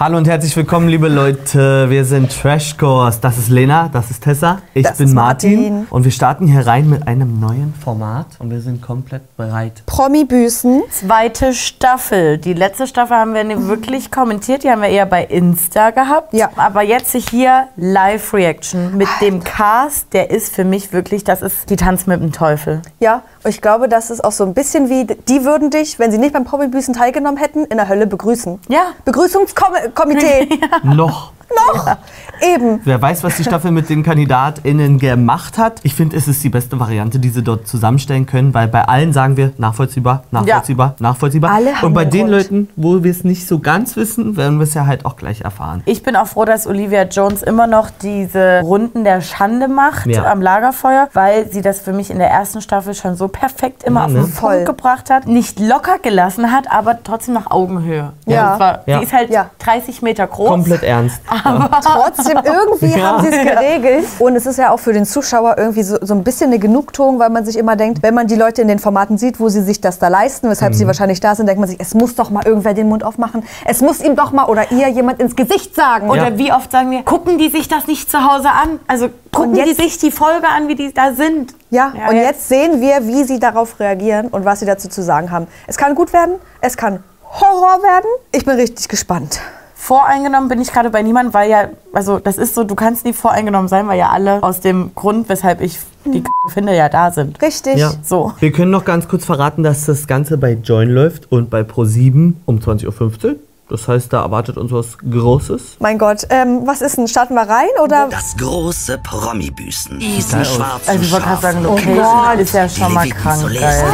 Hallo und herzlich willkommen, liebe Leute. Wir sind Trash Course. Das ist Lena, das ist Tessa, ich Das bin Martin. Martin. Und wir starten hier rein mit einem neuen Format und wir sind komplett bereit. Promi-Büßen. Zweite Staffel. Die letzte Staffel haben wir nicht wirklich kommentiert, die haben wir eher bei Insta gehabt. Ja. Aber jetzt hier Live-Reaction mit dem Cast, der ist für mich wirklich, das ist die Tanz mit dem Teufel. Ja, und ich glaube, das ist auch so ein bisschen wie, die würden dich, wenn sie nicht beim Promi-Büßen teilgenommen hätten, in der Hölle begrüßen. Ja. Begrüßungskomitee. Noch. Noch. Eben. Wer weiß, was die Staffel mit den KandidatInnen gemacht hat. Ich finde, es ist die beste Variante, die sie dort zusammenstellen können, weil bei allen sagen wir nachvollziehbar, nachvollziehbar, nachvollziehbar. Alle haben und bei den Grund. Leuten, wo wir es nicht so ganz wissen, werden wir es ja halt auch gleich erfahren. Ich bin auch froh, dass Olivia Jones immer noch diese Runden der Schande macht Ja. am Lagerfeuer, weil sie das für mich in der ersten Staffel schon so perfekt immer Ja, auf ne? den Voll. Punkt gebracht hat. Nicht locker gelassen hat, aber trotzdem nach Augenhöhe. Ja. Ja. Sie ist halt Ja. 30 Meter groß. Komplett ernst. Trotzdem, irgendwie Ja. haben sie es geregelt. Und es ist ja auch für den Zuschauer irgendwie so, so ein bisschen eine Genugtuung, weil man sich immer denkt, wenn man die Leute in den Formaten sieht, wo sie sich das da leisten, weshalb sie wahrscheinlich da sind, denkt man sich, es muss doch mal irgendwer den Mund aufmachen. Es muss ihm doch mal oder ihr jemand ins Gesicht sagen. Oder Ja. wie oft sagen wir, gucken die sich das nicht zu Hause an? Also gucken die jetzt- sich die Folge an, wie die da sind. Ja, und jetzt sehen wir, wie sie darauf reagieren und was sie dazu zu sagen haben. Es kann gut werden, es kann Horror werden. Ich bin richtig gespannt. Voreingenommen bin ich gerade bei niemandem, weil ja, also das ist so, du kannst nie voreingenommen sein, weil ja alle aus dem Grund, weshalb ich die K finde, ja da sind. Richtig. Ja. So. Wir können noch ganz kurz verraten, dass das Ganze bei Join läuft und bei Pro7 um 20.15 Uhr. Das heißt, da erwartet uns was Großes. Mein Gott, ähm, was ist denn? Starten wir rein oder? Das große Promi-Büßen. Diesen schwarzen Also ich wollte gerade sagen, Schafen. Location ist ja schon mal krank geil.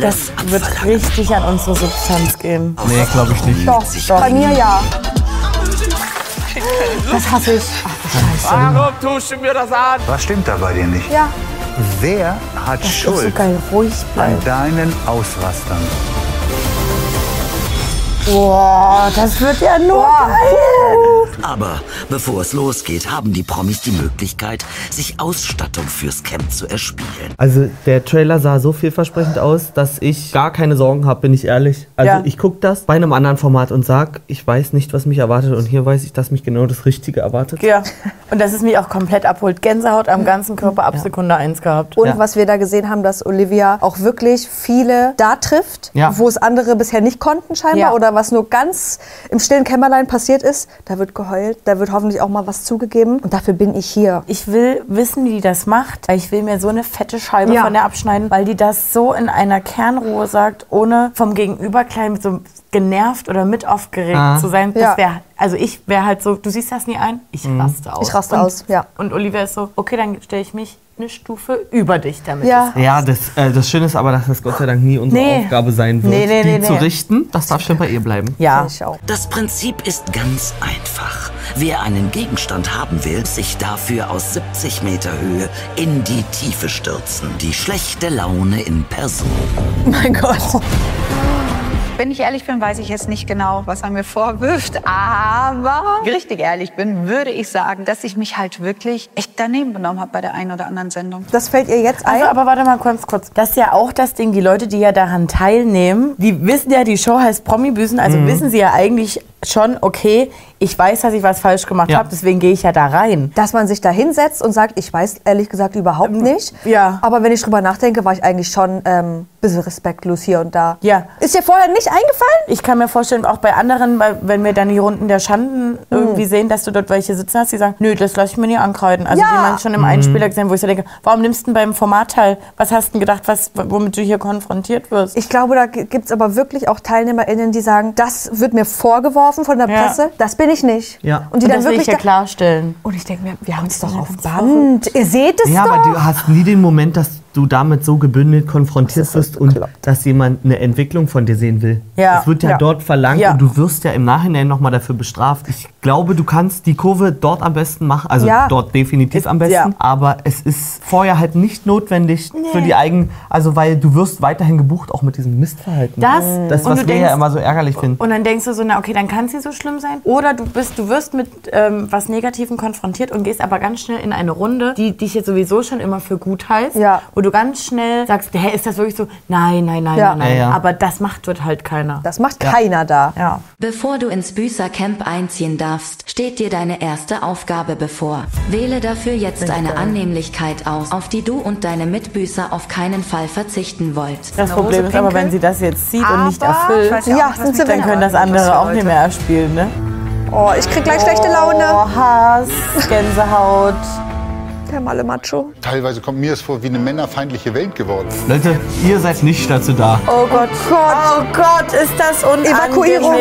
Das wird richtig an unsere Substanz gehen. Nee, glaube ich nicht. Doch, sich bei mir ja. Das hasse ich. Warum tust du mir das an? Was stimmt da bei dir nicht? Ja. Wer hat Das ist so Schuld geil, ruhig an deinen Ausrastern? Boah, das wird ja nur geil. Aber bevor es losgeht, haben die Promis die Möglichkeit, sich Ausstattung fürs Camp zu erspielen. Also der Trailer sah so vielversprechend aus, dass ich gar keine Sorgen habe, bin ich ehrlich. Also Ja. ich gucke das bei einem anderen Format und sag, ich weiß nicht, was mich erwartet und hier weiß ich, dass mich genau das Richtige erwartet. Ja, und dass es mich auch komplett abholt. Gänsehaut am ganzen Körper ab Sekunde eins gehabt. Und Ja. was wir da gesehen haben, dass Olivia auch wirklich viele da trifft, Ja. wo es andere bisher nicht konnten scheinbar Ja. oder was nur ganz im stillen Kämmerlein passiert ist. Da wird geheult, da wird hoffentlich auch mal was zugegeben. Und dafür bin ich hier. Ich will wissen, wie die das macht, ich will mir so eine fette Scheibe Ja. von der abschneiden, weil die das so in einer Kernruhe sagt, ohne vom Gegenüber klein mit so genervt oder mit aufgeregt Ah. zu sein. Ja. Das wäre, also ich wäre halt so, du siehst das nie ein, ich raste aus. Ich raste und, aus, ja. Und Olivia ist so, okay, dann stelle ich mich eine Stufe über dich damit. Ja. Ja, das, äh, das Schöne ist aber, dass das Gott sei Dank nie unsere Nee. Aufgabe sein wird, Nee, nee, die nee, zu richten. Das darf schon bei ihr bleiben. Ja. Ich auch. Das Prinzip ist ganz einfach. Wer einen Gegenstand haben will, sich dafür aus 70 Meter Höhe in die Tiefe stürzen. Die schlechte Laune in Person. Mein Gott. Wenn ich ehrlich bin, weiß ich jetzt nicht genau, was er mir vorwirft. Aber richtig ehrlich bin, würde ich sagen, dass ich mich halt wirklich echt daneben benommen habe bei der einen oder anderen Sendung. Das fällt ihr jetzt ein? Also, aber warte mal kurz, kurz. Das ist ja auch das Ding, die Leute, die ja daran teilnehmen, die wissen ja, die Show heißt Promi-Büßen, also Mhm. wissen sie ja eigentlich schon, okay, ich weiß, dass ich was falsch gemacht Ja. habe, deswegen gehe ich ja da rein. dass man sich da hinsetzt und sagt, ich weiß ehrlich gesagt überhaupt nicht. ja. Aber wenn ich drüber nachdenke, war ich eigentlich schon ähm, bisschen respektlos hier und da. Ja. Ist dir vorher nicht eingefallen? Ich kann mir vorstellen, auch bei anderen, wenn wir dann die Runden der Schanden Mhm. irgendwie sehen, dass du dort welche sitzen hast, die sagen, nö, das lasse ich mir nie ankreiden. Also Ja. wie man schon im Einspieler gesehen, wo ich so denke, warum nimmst du denn beim Format teil? Was hast du denn gedacht, was, womit du hier konfrontiert wirst? Ich glaube, da gibt es aber wirklich auch TeilnehmerInnen, die sagen, das wird mir vorgeworfen von der Ja. Presse, das bin ich nicht. Ja. Und die Und dann das will wirklich ich ja klarstellen. Und ich denke mir, wir haben es doch auf Band. Ihr seht es Ja, doch. aber du hast nie den Moment, dass du damit so gebündelt konfrontiert wirst und dass jemand eine Entwicklung von dir sehen will. Ja. Es wird ja, Ja. dort verlangt Ja. und du wirst ja im Nachhinein nochmal dafür bestraft. Ich glaube, du kannst die Kurve dort am besten machen, also Ja. dort definitiv Ist- am besten, ja. aber es ist vorher halt nicht notwendig für die eigenen, also weil du wirst weiterhin gebucht, auch mit diesem Mistverhalten. Das, das was wir ja denkst- immer so ärgerlich finden. Und dann denkst du so, na okay, dann kann es nicht so schlimm sein. Oder du bist, du wirst mit ähm, was Negativem konfrontiert und gehst aber ganz schnell in eine Runde, die dich jetzt sowieso schon immer für gut heißt. Ja. Wo du ganz schnell sagst, hä, ist das wirklich so? Nein, nein, nein, Ja. nein, nein. Ja, ja. Aber das macht dort halt keiner. Das macht keiner da. Ja. Bevor du ins Büßercamp einziehen darfst, steht dir deine erste Aufgabe bevor. Wähle dafür jetzt eine Annehmlichkeit aus, auf die du und deine Mitbüßer auf keinen Fall verzichten wollt. Das Hose Problem ist aber, wenn sie das jetzt sieht und nicht Aber, erfüllt, ja, Ja, sind sie dann können das andere auch nicht mehr erspielen, ne? Oh, ich krieg gleich schlechte Laune. Oh, Hass, Gänsehaut. Der Malle Macho. Teilweise kommt mir es vor wie eine männerfeindliche Welt geworden. Leute, ihr seid nicht dazu da. Oh Gott, oh Gott, ist das unangenehm. Evakuierung.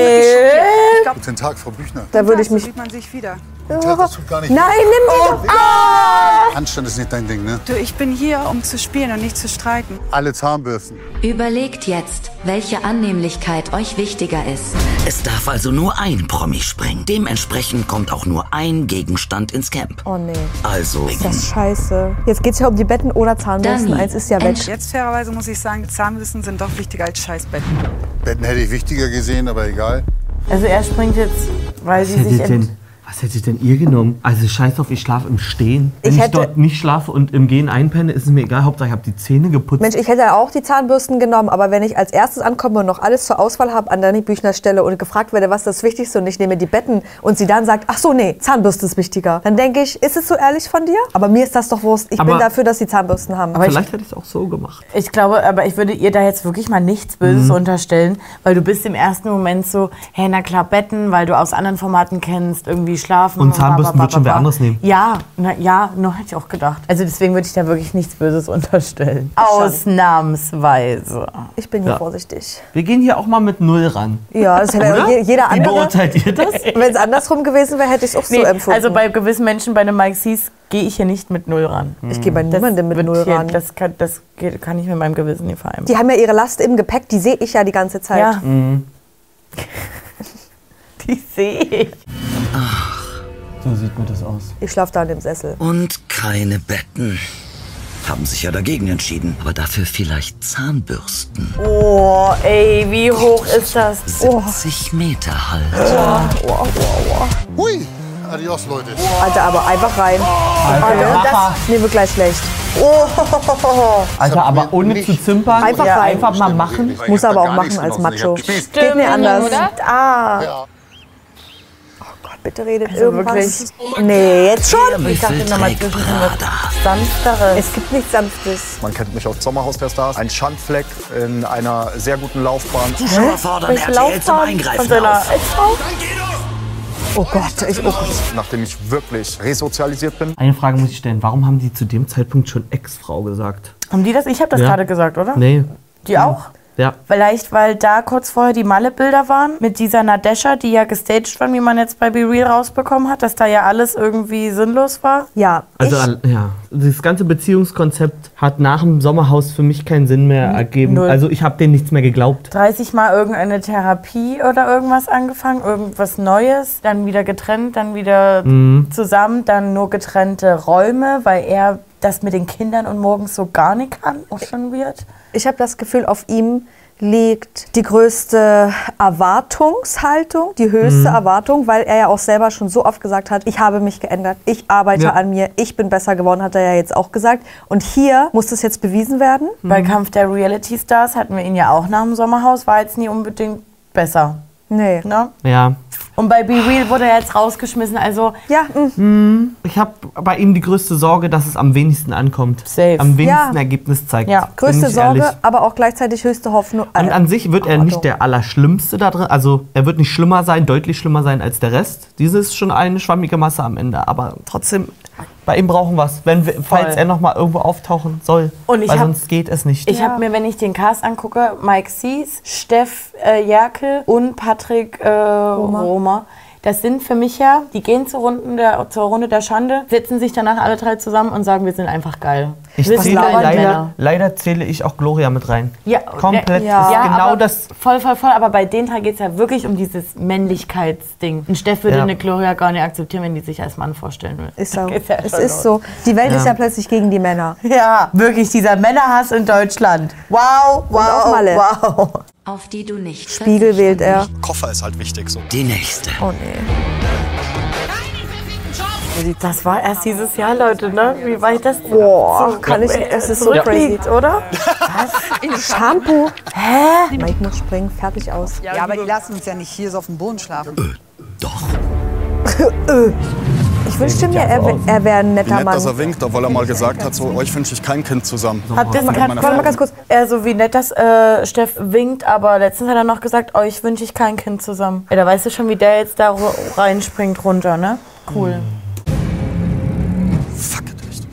Guten Tag, Frau Büchner. Da würde ich mich. sieht man sich wieder. Guten Tag, das tut gar nicht Nein, nimm Oh, die doch. Anstand ist nicht dein Ding, ne? Du, ich bin hier, um zu spielen und nicht zu streiten. Alle Zahnbürsten. Überlegt jetzt, welche Annehmlichkeit euch wichtiger ist. Es darf also nur ein Promi springen. Dementsprechend kommt auch nur ein Gegenstand ins Camp. Oh nee, Also das ist scheiße. Jetzt geht's ja um die Betten oder Zahnbürsten. Dani, Eins ist ja weg. Jetzt fairerweise muss ich sagen, Zahnwissen sind doch wichtiger als Scheißbetten. Betten hätte ich wichtiger gesehen, aber egal. Also er springt jetzt, weil sie sich... ent- was hättet denn ihr genommen? Also scheiß auf, ich schlafe im Stehen. Wenn Ich ich, hätte- dort nicht schlafe und im Gehen einpenne, ist es mir egal. Hauptsache ich habe die Zähne geputzt. Mensch, ich hätte auch die Zahnbürsten genommen, aber wenn ich als erstes ankomme und noch alles zur Auswahl habe an Dani Büchner Stelle und gefragt werde, was das Wichtigste und ich nehme die Betten und sie dann sagt, ach so, nee, Zahnbürste ist wichtiger, dann denke ich, ist es so ehrlich von dir? Aber mir ist das doch Wurst. Ich bin Aber- dafür, dass sie Zahnbürsten haben. Aber ich- Vielleicht hätte ich es auch so gemacht. Ich glaube, aber ich würde ihr da jetzt wirklich mal nichts Böses Mhm. unterstellen, weil du bist im ersten Moment so, hey, na klar, Betten, weil du aus anderen Formaten kennst, irgendwie schlafen. Und Zahnbürsten wird schon wer ba. anderes nehmen. Ja, na, ja, noch hätte ich auch gedacht. Also deswegen würde ich da wirklich nichts Böses unterstellen. Ausnahmsweise. ich bin hier Ja. vorsichtig. Wir gehen hier auch mal mit Null ran. Ja, das hätte Oder? je- jeder Wie andere. beurteilt ihr das? Wenn es andersrum gewesen wäre, hätte ich es auch so Nee, empfunden. also bei gewissen Menschen, bei den Mike Sees, gehe ich hier nicht mit Null ran. ich gehe bei niemandem mit wird Null hier, ran. Das kann, das geht- kann ich mit meinem Gewissen nicht vereinbaren. die haben ja ihre Last im Gepäck, die sehe ich ja die ganze Zeit. ja. Die sehe ich. So sieht mir das aus. Ich schlafe da in dem Sessel. Und keine Betten. Haben sich ja dagegen entschieden. Aber dafür vielleicht Zahnbürsten. Oh, ey, wie hoch ist das? 70 Meter halt. Hui! Adios, Leute. Alter, aber einfach rein. Alter, das, mir wird gleich schlecht. Alter, aber ohne zu zimpern, Einfach ja, rein. einfach mal machen. Ich Muss aber auch machen als Macho. gespießt. Geht mir anders. Ah, Ja. Bitte redet Also irgendwas. Nee, jetzt schon. Ich dachte nochmal zwischen sanfteres. Es gibt nichts Sanftes. Man kennt mich aus Sommerhaus der Stars. Ein Schandfleck in einer sehr guten Laufbahn. Zuschauer fordern Welche RTL zum Laufbahn von Eingreifen auf. Ex-Frau? Oh Gott, ich, oh Gott. Nachdem ich wirklich resozialisiert bin. Eine Frage muss ich stellen. Warum haben die zu dem Zeitpunkt schon Ex-Frau gesagt? Haben die das? Ich habe das Ja. gerade gesagt, oder? Nee. Die auch? Ja. Vielleicht, weil da kurz vorher die Malle-Bilder waren mit dieser Nadesha, die ja gestaged war, wie man jetzt bei Be Real rausbekommen hat, dass da ja alles irgendwie sinnlos war. Ja, Also, ja. Das ganze Beziehungskonzept hat nach dem Sommerhaus für mich keinen Sinn mehr ergeben. Null. Also, ich habe denen nichts mehr geglaubt. 30 Mal irgendeine Therapie oder irgendwas angefangen, irgendwas Neues, dann wieder getrennt, dann wieder zusammen, dann nur getrennte Räume, weil er das mit den Kindern und morgens so gar nicht kann, auch schon wird. ich habe das Gefühl, auf ihm liegt die größte Erwartungshaltung, die höchste Erwartung, weil er ja auch selber schon so oft gesagt hat, ich habe mich geändert, ich arbeite Ja. an mir, ich bin besser geworden, hat er ja jetzt auch gesagt. Und hier muss das jetzt bewiesen werden. Bei Kampf der Reality Stars hatten wir ihn ja auch nach dem Sommerhaus, war jetzt nie unbedingt besser. Nee. Ne? Ja. Und bei Be Real wurde er jetzt rausgeschmissen, also Ja, mm, Ich habe bei ihm die größte Sorge, dass es am wenigsten ankommt. Safe. Am wenigsten Ja. Ergebnis zeigt. Ja. Größte Sorge, ehrlich. aber auch gleichzeitig höchste Hoffnung. Und Äh, an sich wird er Erwartung. nicht der Allerschlimmste da drin. Also er wird nicht schlimmer sein, deutlich schlimmer sein als der Rest. Diese ist schon eine schwammige Masse am Ende. Aber trotzdem, bei ihm brauchen wir es. Wenn wir, falls er noch mal irgendwo auftauchen soll. Und ich weil hab- sonst geht es nicht. Ich habe mir, wenn ich den Cast angucke, Mike Sees, Steff äh, Jerkel und Patrick äh, Roma. Das sind für mich ja, die gehen zur, Runden der, zur Runde der Schande, setzen sich danach alle drei zusammen und sagen, wir sind einfach geil. Ich zähle leider, leider zähle ich auch Gloria mit rein. Ja, Komplett. Ja. Ist Ja, genau aber das. Voll, voll, voll. Aber bei den drei geht es ja wirklich um dieses Männlichkeitsding. Ein Steff würde Ja. eine Gloria gar nicht aktivieren, wenn die sich als Mann vorstellen will. ist so. Ja es ist los. so. Die Welt ist ja plötzlich gegen die Männer. Ja, wirklich, dieser Männerhass in Deutschland. Wow, wow, auch Malle. wow. Auf die du nicht Spiegel wählt er. Koffer ist halt wichtig so. Die nächste. Oh nee. Das war erst dieses Jahr, Leute, ne? Wie weit das Boah, kann ich, es ist so crazy. oder? Shampoo. Hä? Mike muss springen, fertig aus. Ja, aber die lassen uns ja nicht hier so auf dem Boden schlafen. Ich wünschte mir, er, er wäre ein Wie netter nett, dass er Mann. winkt, obwohl er mal gesagt hat, so, euch wünsche ich kein Kind zusammen. Habt ihr warte mal ganz kurz. Er so wie nett, dass äh, Steff winkt, aber letztens hat er noch gesagt, euch wünsche ich kein Kind zusammen. Ey, da weißt du schon, wie der jetzt da reinspringt runter, ne? Cool. Echt.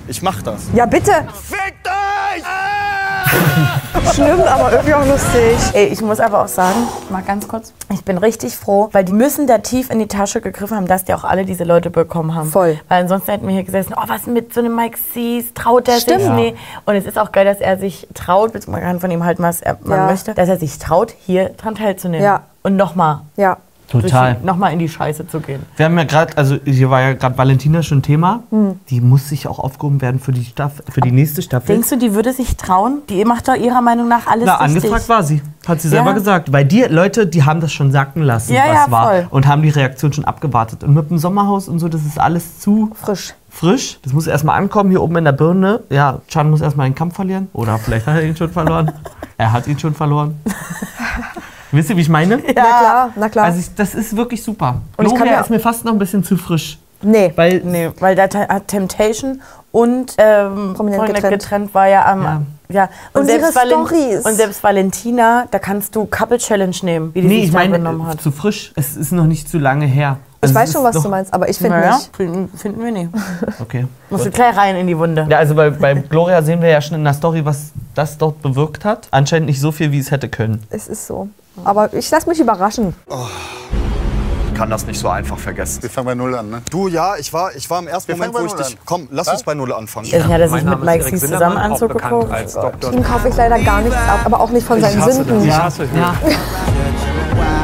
Ich mach das. Ja, bitte. Fickt euch! Schlimm, aber irgendwie auch lustig. Ey, ich muss aber auch sagen, mal ganz kurz, ich bin richtig froh, weil die müssen da tief in die Tasche gegriffen haben, dass die auch alle diese Leute bekommen haben. Voll. Weil ansonsten hätten wir hier gesessen, oh, was mit so einem Mike Sees, traut der Stimmt. sich? Nee. Und es ist auch geil, dass er sich traut, beziehungsweise man kann von ihm halten, was er, man Ja. möchte, dass er sich traut, hier dran teilzunehmen. Ja. Und nochmal. Ja. Total. Nochmal in die Scheiße zu gehen. Wir haben ja gerade, also hier war ja gerade Valentina schon Thema. Hm. Die muss sich auch aufgehoben werden für die, Staff für die nächste Staffel. Denkst du, die würde sich trauen? Die macht doch ihrer Meinung nach alles Na, richtig. angefragt war sie. Hat sie selber Ja. gesagt. Bei dir, Leute, die haben das schon sacken lassen, Ja, was ja, war. voll. Und haben die Reaktion schon abgewartet. Und mit dem Sommerhaus und so, das ist alles zu Frisch. frisch. Das muss erstmal ankommen hier oben in der Birne. Ja, Chan muss erstmal den Kampf verlieren. Oder vielleicht hat er ihn schon verloren. er hat ihn schon verloren. Wisst ihr, wie ich meine? Na klar, na klar. Also ich, das ist wirklich super. Und ich kann Gloria mir- ist mir fast noch ein bisschen zu frisch. nee. Weil Nee, weil da hat Temptation und ähm, Prominent getrennt. getrennt. war ja am. Ja. Ja. Und ihre Storys. und selbst Valentina, da kannst du Couple Challenge nehmen, wie die Nee, sich ich da meine, benommen äh, hat. zu frisch. Es ist noch nicht zu lange her. Ich Also weiß schon, was du meinst, aber ich finde naja, nicht. finden, finden wir nicht. Okay. Musst du gleich rein in die Wunde. Ja, also bei, bei Gloria sehen wir ja schon in der Story, was das dort bewirkt hat. Anscheinend nicht so viel, wie es hätte können. Es ist so. Aber ich lasse mich überraschen. Ich kann das nicht so einfach vergessen. Wir fangen bei Null an, ne? Du, ja, ich war, ich war im ersten Wir Moment, fangen wo ich dich... Komm, lass uns bei Null anfangen. Hat er sich Mein mit Mike Sindermann, zusammen Anzug geguckt. Ihm kaufe ich leider gar nichts ab, aber auch nicht von seinen Sünden. Ich hasse Höhe.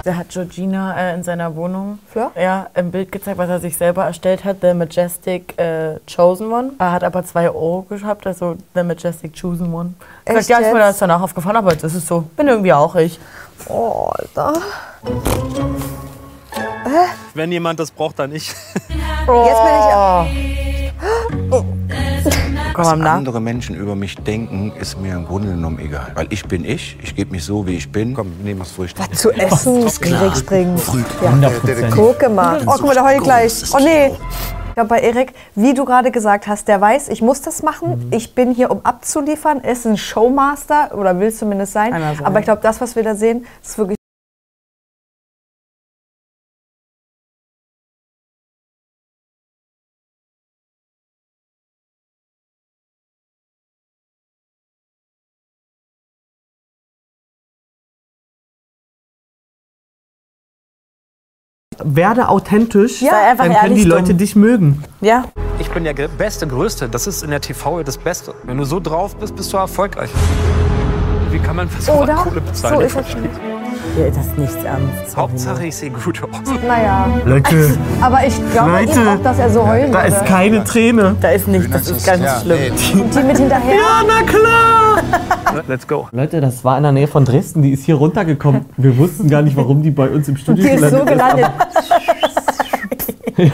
Der hat Georgina äh, in seiner Wohnung Fleur? ja, im Bild gezeigt, was er sich selber erstellt hat. The Majestic äh, Chosen One. Er hat aber zwei Euro gehabt, also The Majestic Chosen One. Echt Gesagt, ja, ist mir jetzt? das danach aufgefallen, aber jetzt ist es so. Bin irgendwie auch ich. Oh, Alter. Wenn jemand das braucht, dann ich. Jetzt bin ich. Komm nach. andere Menschen über mich denken, ist mir im Grunde genommen egal. Weil ich bin ich, ich gebe mich so, wie ich bin. Komm, nehmen wir es ruhig. Zu essen, Erik springen. Ja. 100 Prozent. Gucke mal. Oh, guck mal, der heult gleich. Oh nee. Ich glaube, bei Erik, wie du gerade gesagt hast, der weiß, ich muss das machen. Ich bin hier, um abzuliefern. Er ist ein Showmaster oder will zumindest sein. Aber ich glaube, das, was wir da sehen, ist wirklich. Werde authentisch, einfach dann können die Leute dumm. dich mögen. Ja. Ich bin der Beste, Größte. Das ist in der TV das Beste. Wenn du so drauf bist, bist du erfolgreich. Wie kann man für so Oder? Kohle bezahlen? So ist es. Ja. Das ist nichts ernst. Hauptsache, ich sehe gut aus. Naja. Leute, Aber ich glaube Leute, ihm auch, dass er so heulen da ist keine Träne. Da ist nichts, das ist ganz Ja, schlimm. nee. Und die mit hinterher. Ja, na klar! Let's go. Leute, das war in der Nähe von Dresden. Die ist hier runtergekommen. Wir wussten gar nicht, warum die bei uns im Studio Die ist so gelandet. Der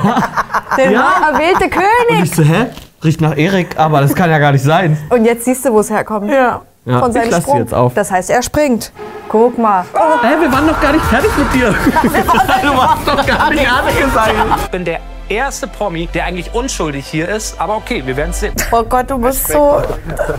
Ja. neu erwählte Und König. ich so, hä? Riecht nach Erik, aber das kann ja gar nicht sein. Und jetzt siehst du, wo es herkommt. Ja. Ja, Von ich seinem Sprung. jetzt auf. Das heißt, er springt. Guck mal. Hä, wir waren noch gar nicht fertig mit dir. du warst doch gar nicht fertig gesagt. Ich bin der erste Promi, der eigentlich unschuldig hier ist. Aber okay, wir werden es sehen. Oh Gott, du bist so.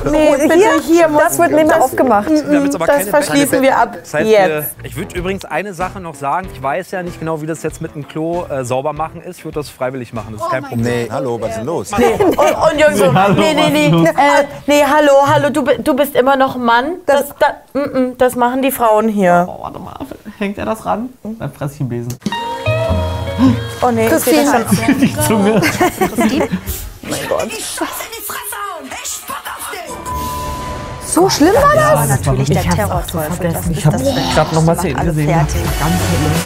Nee, bitte hier, hier muss das wird nicht mehr aufgemacht. Das verschließen wir ab. Das heißt, Jetzt. wir, ich würde übrigens eine Sache noch sagen. Ich weiß ja nicht genau, wie das jetzt mit dem Klo äh, sauber machen ist. Ich würde das freiwillig machen. Das ist kein Problem. Nee, hallo, was ist denn los? Und, und Jungs so, hallo, nee, nee, nee, los? äh, nee, hallo, hallo, du, du bist immer noch Mann. Das, da, mm, mm, das machen die Frauen hier. Oh, warte mal, hängt er das ran? Dann fress ich einen Besen. Oh nee, ich sehe das schon. Die Zunge. So schlimm war das? natürlich der Terrorteufel. vergessen. Das ist Ich hab das Schlimmste. grad noch mal Szenen alle gesehen. fertig.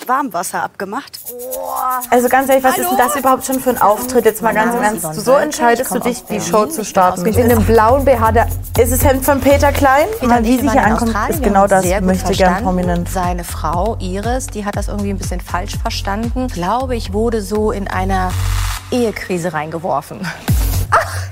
Warmwasser abgemacht. Also ganz ehrlich, was ist denn das überhaupt schon für ein Auftritt? Jetzt mal ganz im Ernst. So entscheidest du dich, die Show zu starten. In einem blauen BH, der Ist es Hemd von Peter Klein? Mal, wie sie hier ankommt, ist genau das. Möchte gern prominent. Seine Frau Iris, die hat das irgendwie ein bisschen falsch verstanden. Glaube ich, wurde so in einer Ehekrise reingeworfen.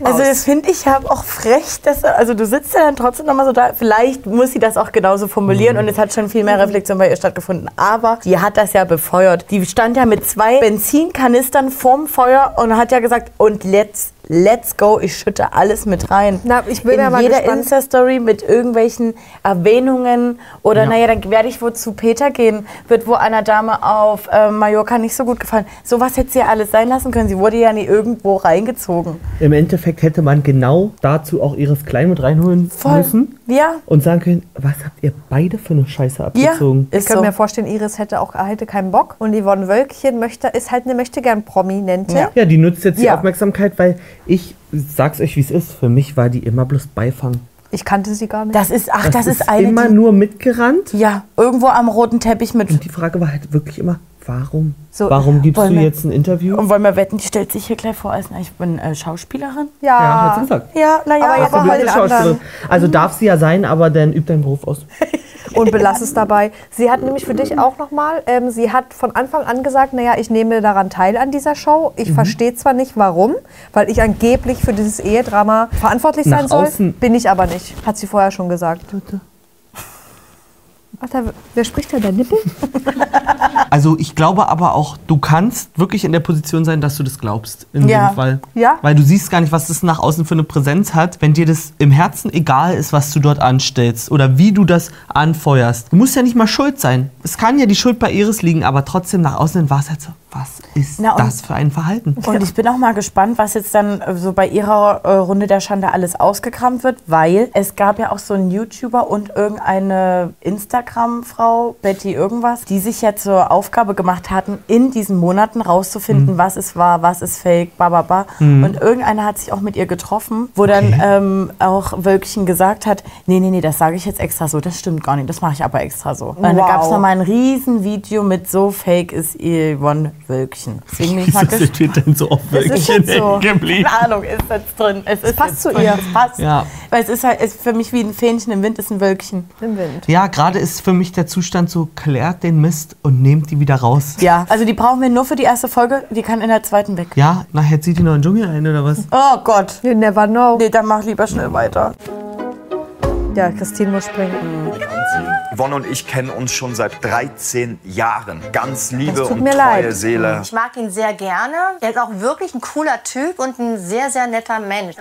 Also das finde ich ja auch frech, dass also du sitzt ja dann trotzdem nochmal so da. Vielleicht muss sie das auch genauso formulieren und es hat schon viel mehr Reflexion bei ihr stattgefunden. Aber die hat das ja befeuert. Die stand ja mit zwei Benzinkanistern vorm Feuer und hat ja gesagt, und let's Let's go, ich schütte alles mit rein. Na, ich bin In ja mal jeder. Insta-Story mit irgendwelchen Erwähnungen oder Ja. naja, dann werde ich wohl zu Peter gehen, wird wo einer Dame auf äh, Mallorca nicht so gut gefallen. Sowas hätte sie ja alles sein lassen können. Sie wurde ja nie irgendwo reingezogen. Im Endeffekt hätte man genau dazu auch ihres Klein mit reinholen Voll. müssen Ja. und sagen können, was habt ihr beide für eine Scheiße abgezogen? Ich kann mir vorstellen, Iris hätte auch hätte keinen Bock. Und Yvonne Wölkchen möchte, ist halt eine möchte gern Prominente. Ja, die nutzt jetzt die Ja. Aufmerksamkeit, weil ich sag's euch, wie es ist. Für mich war die immer bloß Beifang. Ich kannte sie gar nicht. Das ist, ach, das, ist, eine. immer die, nur mitgerannt. ja, irgendwo am roten Teppich mit. Und die Frage war halt wirklich immer, warum? So, warum gibst du wir- jetzt ein Interview? Und wollen wir wetten, die stellt sich hier gleich vor, als ich bin äh, Schauspielerin? Ja. Ja, hat sie gesagt. Ja, naja, Aber aber, anderen. Schauspielerin. Also darf sie ja sein, aber dann übt deinen Beruf aus. und belass es dabei. Sie hat nämlich für dich auch nochmal, ähm, sie hat von Anfang an gesagt, naja, ich nehme daran teil an dieser Show. Ich Mhm. verstehe zwar nicht warum, weil ich angeblich für dieses Ehedrama verantwortlich Nach sein soll, außen- bin ich aber nicht. Hat sie vorher schon gesagt. Alter, wer spricht da? Der Nippel? Also ich glaube aber auch, du kannst wirklich in der Position sein, dass du das glaubst. In Ja. dem Fall. Ja. Weil du siehst gar nicht, was das nach außen für eine Präsenz hat, wenn dir das im Herzen egal ist, was du dort anstellst oder wie du das anfeuerst. Du musst ja nicht mal schuld sein. Es kann ja die Schuld bei Iris liegen, aber trotzdem nach außen war es halt so, was ist Na, das für ein Verhalten? Und ich bin auch mal gespannt, was jetzt dann äh, so bei ihrer äh, Runde der Schande alles ausgekramt wird, weil es gab ja auch so einen YouTuber und irgendeine Instagram-Frau, Betty irgendwas, die sich ja zur Aufgabe gemacht hatten, in diesen Monaten rauszufinden, Mhm. was ist wahr, was ist fake, ba, ba, ba. Mhm. Und irgendeiner hat sich auch mit ihr getroffen, wo dann ähm, auch Wölkchen gesagt hat, nee, nee, nee, das sage ich jetzt extra so, das stimmt gar nicht, das mache ich aber extra so. Und dann Wow. gab es nochmal ein riesen Video mit so fake ist Yvonne Wölkchen. Deswegen bin ich mal gespannt. wir denn so auf Es ist Wölkchen jetzt so. geblieben? Keine Ahnung, ist jetzt drin. Es, ist passt jetzt zu drin. ihr. Es passt. Ja. Weil es ist halt ist für mich wie ein Fähnchen im Wind, ist ein Wölkchen. Im Wind. Ja, gerade ist für mich der Zustand so, klärt den Mist und nehmt die wieder raus. Ja, also die brauchen wir nur für die erste Folge. Die kann in der zweiten weg. Ja, nachher zieht die noch in den Dschungel ein oder was? Oh Gott. You never know. Nee, dann mach lieber schnell weiter. Ja, Christine muss springen. Yvonne und ich kennen uns schon seit 13 Jahren. Ganz liebe und mir treue leid. Seele. Ich mag ihn sehr gerne. Er ist auch wirklich ein cooler Typ und ein sehr, sehr netter Mensch.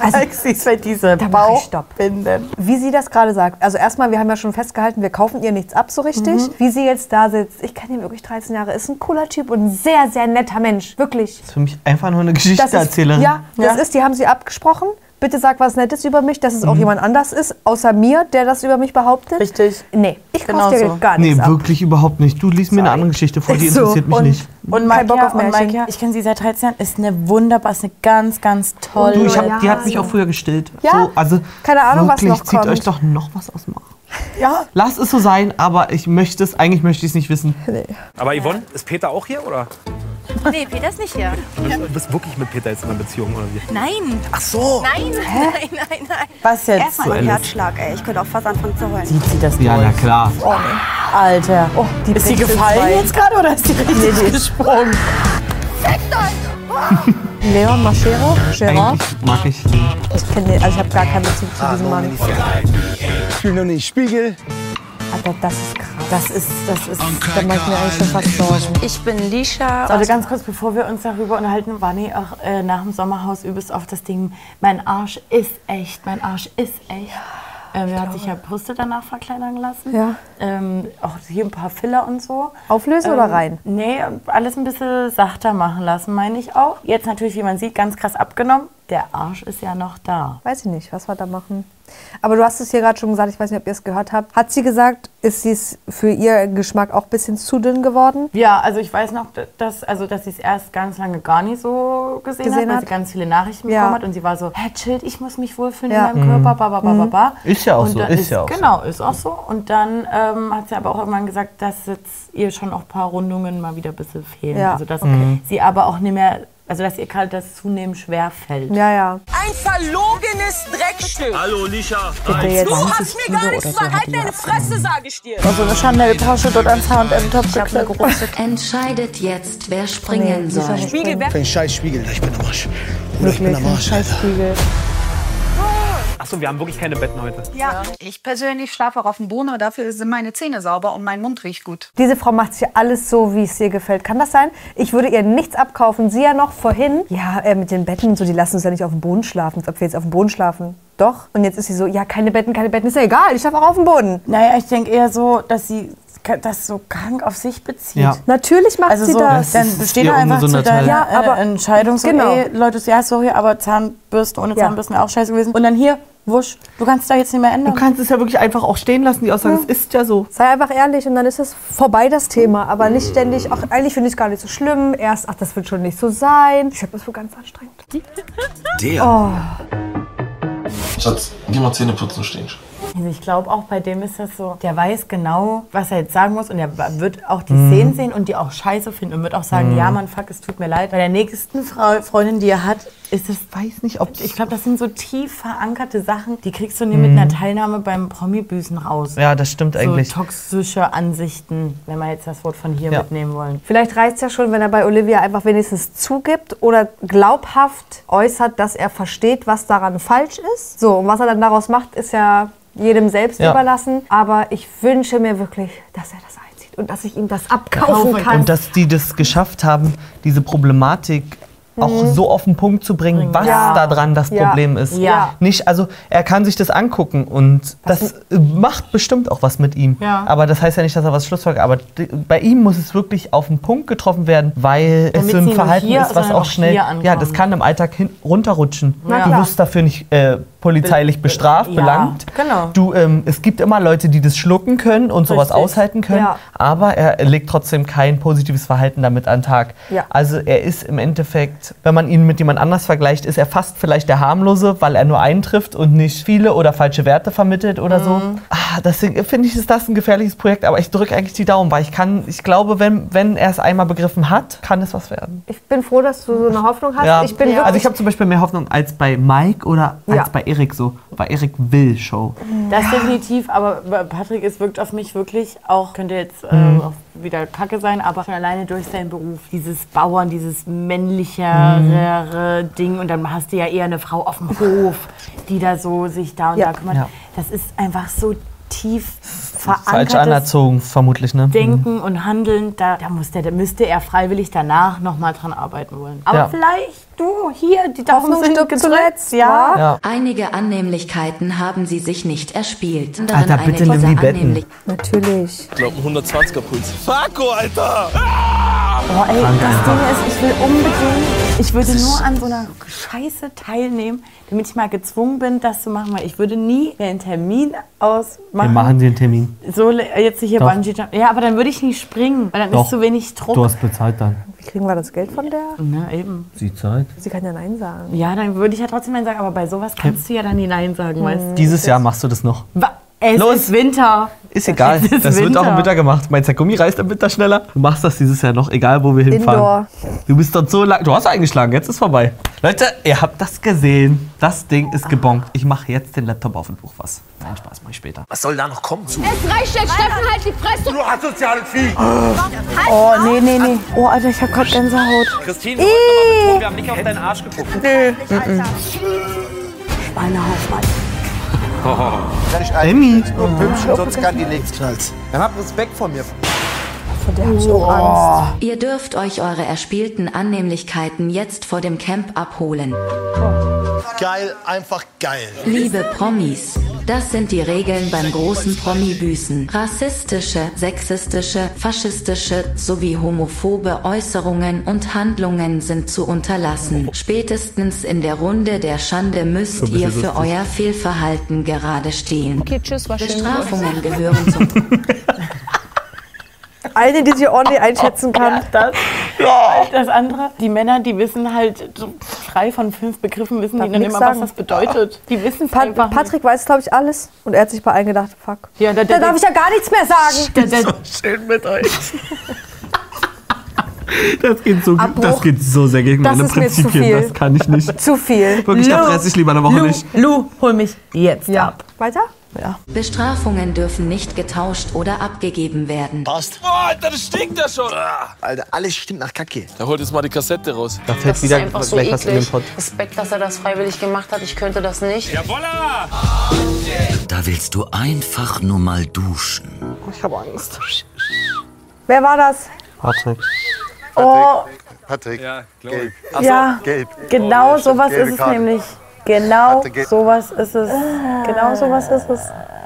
Alexis, weil diese mach ich Stopp. Bauchbinden. Wie sie das gerade sagt. Also erstmal, wir haben ja schon festgehalten, wir kaufen ihr nichts ab so richtig. Mhm. Wie sie jetzt da sitzt, ich kenne ihn wirklich 13 Jahre, ist ein cooler Typ und ein sehr, sehr netter Mensch. Wirklich. Das ist für mich einfach nur eine Das ist, Geschichtenerzählerin. ja, das ist, die haben sie abgesprochen. Bitte sag was Nettes über mich, dass es auch Mhm. jemand anders ist, außer mir, der das über mich behauptet. Richtig. Nee, ich Genau kaufe dir so. gar Nee, nichts ab. wirklich überhaupt nicht. Du liest mir eine andere Geschichte vor, die so. interessiert mich und, nicht. Und Kein Bock Maika, auf und. Maika, ich kenne sie seit 13 Jahren, ist eine wunderbar, ist eine ganz, ganz tolle. Du, ich hab, die hat mich auch früher gestillt. Ja? So, also Keine Ahnung, was wirklich, noch zieht kommt. euch doch noch was aus dem Arsch. Ja. Lasst es so sein, aber ich möchte es, eigentlich möchte ich es nicht wissen. Aber Yvonne, ist Peter auch hier oder? Nee, Peter ist nicht hier. Du bist, du bist wirklich mit Peter jetzt in einer Beziehung oder wie? Nein. Ach so. Nein, nein, nein, nein. Was jetzt? Erstmal ein. Herzschlag, ey. Ich könnte auch fast anfangen zu heulen. Zieht sie das Ja, durch? na klar. Oh, nee. Alter. Oh, die ist sie gefallen zwei. jetzt gerade oder ist sie richtig Nee, die ist- gesprungen? Leon Maschero? Gerard? Mag ich Ich kenne also ich habe gar keinen Bezug zu diesem Mann. Ich spiele nur nicht Spiegel. Alter, das ist krass. Das ist, das ist. Da mache ich mir eigentlich schon fast Sorgen. Ich bin Lisha. Also ganz kurz, bevor wir uns darüber unterhalten, war nee auch äh, nach dem Sommerhaus übelst auf das Ding, mein Arsch ist echt, mein Arsch ist echt. Ähm, er hat sich ja Brüste danach verkleinern lassen. Ja. Ähm, auch hier ein paar Filler und so. Auflösen Ähm, oder rein? Nee, alles ein bisschen sachter machen lassen, meine ich auch. Jetzt natürlich, wie man sieht, ganz krass abgenommen. Der Arsch ist ja noch da. Weiß ich nicht, was wir da machen. Aber du hast es hier gerade schon gesagt, ich weiß nicht, ob ihr es gehört habt. Hat sie gesagt, ist sie es für ihr Geschmack auch ein bisschen zu dünn geworden? Ja, also ich weiß noch, dass, also, dass sie es erst ganz lange gar nicht so gesehen, Gesehen hat, weil hat? sie ganz viele Nachrichten Ja. bekommen hat und sie war so, hä, chillt, ich muss mich wohlfühlen Ja. in meinem Mhm. Körper, ba, ba, ba, ba, ba. Ist ja auch Und so, dann ist ja auch so. Genau, ist auch so. Und dann ähm, hat sie aber auch irgendwann gesagt, dass jetzt ihr schon auch ein paar Rundungen mal wieder ein bisschen fehlen. Ja. Also dass Mhm. sie aber auch nicht mehr Also, dass ihr kalt das zunehmend schwer fällt. Ja, ja. Ein verlogenes Dreckstück. Hallo, Lisha. Bitte. Du hast mir gar nichts verraten, deine Fresse, sag ich dir. Also eine Chanel-Tasche dort ans H&M-Top Entscheidet jetzt, wer springen soll. Spiegel weg. Für einen scheiß Spiegel, ich bin am Arsch. Bruder, ich bin am Arsch, Alter. Achso, wir haben wirklich keine Betten heute. Ja. Ich persönlich schlafe auch auf dem Boden, aber dafür sind meine Zähne sauber und mein Mund riecht gut. Diese Frau macht sich alles so, wie es ihr gefällt. Kann das sein? Ich würde ihr nichts abkaufen. Sie ja noch vorhin. Ja, äh, mit den Betten und so, die lassen uns ja nicht auf dem Boden schlafen. Als ob wir jetzt auf dem Boden schlafen. Doch. Und jetzt ist sie so, ja, keine Betten, keine Betten. Ist ja egal, ich schlafe auch auf dem Boden. Naja, ich denke eher so, dass sie das so krank auf sich bezieht. Ja. Natürlich macht Also sie so, das. dann besteht doch einfach zu deiner. Ja, äh, aber- Entscheidung so, genau. ey, Leute, ja, sorry, aber Zahnbürste ohne Ja. Zahnbürsten wäre auch scheiße gewesen. Und dann hier, wusch, du kannst da jetzt nicht mehr Du ändern. kannst es ja wirklich einfach auch stehen lassen, die Aussage. Es ist ja so. Sei einfach ehrlich und dann ist es vorbei, das Thema. Aber nicht ständig, ach, eigentlich finde ich es gar nicht so schlimm. Erst, ach, das wird schon nicht so sein. Ich habe das wohl ganz anstrengend. Der Oh. Schatz, geh mal Zähne putzen stehen. Also ich glaube auch bei dem ist das so, der weiß genau, was er jetzt sagen muss und er wird auch die Mhm. Szenen sehen und die auch scheiße finden und wird auch sagen, Mhm. ja Mann, fuck, es tut mir leid. Bei der nächsten Frau, Freundin, die er hat, ist es, weiß nicht, ob ich glaube, das sind so tief verankerte Sachen, die kriegst du nie mit einer Teilnahme beim Promi-Büßen raus. Mhm. Ja, das stimmt eigentlich. So toxische Ansichten, wenn wir jetzt das Wort von hier Ja. mitnehmen wollen. Vielleicht reicht es ja schon, wenn er bei Olivia einfach wenigstens zugibt oder glaubhaft äußert, dass er versteht, was daran falsch ist. So, und was er dann daraus macht, ist ja jedem selbst Ja. überlassen. Aber ich wünsche mir wirklich, dass er das einzieht und dass ich ihm das abkaufen kann. Und dass die das geschafft haben, diese Problematik auch Mhm. so auf den Punkt zu bringen, was Ja. da dran das Ja. Problem ist. Ja. Nicht, also er kann sich das angucken und das äh, macht bestimmt auch was mit ihm. Ja. Aber das heißt ja nicht, dass er was Schlussfolgert. Aber bei ihm muss es wirklich auf den Punkt getroffen werden, weil Damit es so ein Verhalten ist, was auch auch schnell. Ja, das kann im Alltag hin, runterrutschen. Du wirst dafür nicht äh, polizeilich bestraft, ja, belangt. genau. Du, ähm, es gibt immer Leute, die das schlucken können und sowas Richtig. aushalten können, Ja. aber er legt trotzdem kein positives Verhalten damit an den Tag. Ja. Also er ist im Endeffekt, wenn man ihn mit jemand anders vergleicht, ist er fast vielleicht der harmlose, weil er nur einen trifft und nicht viele oder falsche Werte vermittelt oder so. Mhm. Ah, deswegen finde ich, ist das ein gefährliches Projekt, aber ich drücke eigentlich die Daumen, weil ich kann, ich glaube, wenn, wenn er es einmal begriffen hat, kann es was werden. Ich bin froh, dass du so eine Hoffnung hast. Ja. Ich bin also ich habe zum Beispiel mehr Hoffnung als bei Mike oder als Ja. bei Erik so. Bei Erik will Show. Das definitiv, aber Patrick, es wirkt auf mich wirklich auch, könnte jetzt äh, Mhm. auch wieder Kacke sein, aber schon alleine durch seinen Beruf, dieses Bauern, dieses männlichere Ding und dann hast du ja eher eine Frau auf dem Hof, die da so sich da und Ja. da kümmert. Ja. Das ist einfach so tief Falsch anerzogen, vermutlich, ne? Denken und Handeln, da, da, muss der, da müsste er freiwillig danach nochmal dran arbeiten wollen. Aber Ja. vielleicht du hier, die Daumen sind gedrückt. zuletzt, ja. Ja. Einige Annehmlichkeiten haben sie sich nicht erspielt. Anderen Alter, eine bitte nimm die Betten. Annehmlich- Natürlich. Ich glaube, ein 120er Puls. Marco, Alter! Boah, ey, das. Ding ist, ich will unbedingt, ich würde nur an so einer Scheiße teilnehmen, damit ich mal gezwungen bin, das zu machen, weil ich würde nie einen Termin ausmachen. Wir machen dir einen Termin. So, jetzt hier Doch. Bungee Jump. Ja, aber dann würde ich nicht springen, weil dann Doch. ist zu wenig Druck. Du hast bezahlt dann. Wie kriegen wir das Geld von der? Na, eben. Sie zahlt. Sie kann ja Nein sagen. Ja, dann würde ich ja trotzdem Nein sagen, aber bei sowas kannst du ja dann die Nein sagen, weißt du? Dieses Jahr machst du das noch. Wa- Es Los. ist Winter. Ist egal. Es ist das wird auch im Winter. Winter gemacht. Meinst du, der Gummi reißt im Winter schneller? Du machst das dieses Jahr noch, egal wo wir hinfahren. Indoor. Du bist dort so lang. Du hast eingeschlagen, jetzt ist vorbei. Leute, ihr habt das gesehen. Das Ding ist gebongt. Ich mache jetzt den Laptop auf und buch was. Nein, Spaß, mach ich später. Was soll da noch kommen zu? Es reicht jetzt, Steffen, halt die Fresse. Du asoziales Vieh! Oh, nee, nee, nee. Oh, Alter, ich hab grad Gänsehaut. Christine, wir wir haben nicht auf deinen Arsch geguckt. Schweinehaus, Mann. Ich Emmy. Pümpchen, sonst kann die nichts. Dann habt Respekt vor mir. Angst. Ihr dürft euch eure erspielten Annehmlichkeiten jetzt vor dem Camp abholen. Geil, einfach geil. Liebe Promis, das sind die Regeln beim großen Promi-Büßen. Rassistische, sexistische, faschistische sowie homophobe Äußerungen und Handlungen sind zu unterlassen. Spätestens in der Runde der Schande müsst ihr für euer Fehlverhalten gerade stehen. Okay, tschüss, war schön. Bestrafungen gehören zum Eine, die sich ordentlich einschätzen kann. Das, das andere, die Männer, die wissen halt, so drei von fünf Begriffen wissen Darf die dann immer, was sagen. das bedeutet. Die wissen Pat einfach nicht. Patrick weiß, glaube ich, alles. Und er hat sich bei allen gedacht, fuck. Ja, der, Da darf ich ja gar nichts mehr sagen. der, der, Schön mit euch. Das geht so, Abbruch. das geht so sehr gegen Das meine ist mir zu Prinzipien. viel. Das kann ich nicht. Zu viel. Wirklich, da Lu, fresse ich lieber eine Woche Lu, nicht. Lu, hol mich jetzt ab. Weiter? Ja. Bestrafungen dürfen nicht getauscht oder abgegeben werden. Passt. Oh, Alter, das stinkt ja schon. Alter, alles stinkt nach Kacke. Da holt jetzt mal die Kassette raus. Da fällt wieder gleich was in den Pott. Respekt, dass er das freiwillig gemacht hat. Ich könnte das nicht. Jawolla! Da willst du einfach nur mal duschen. Ich habe Angst. Wer war das? Patrick. Oh, Patrick, Ja, glaub gelb. ja, Gelb. genau Oh, sowas ist es Karte. nämlich. Genau sowas ist es. Genau sowas ist es.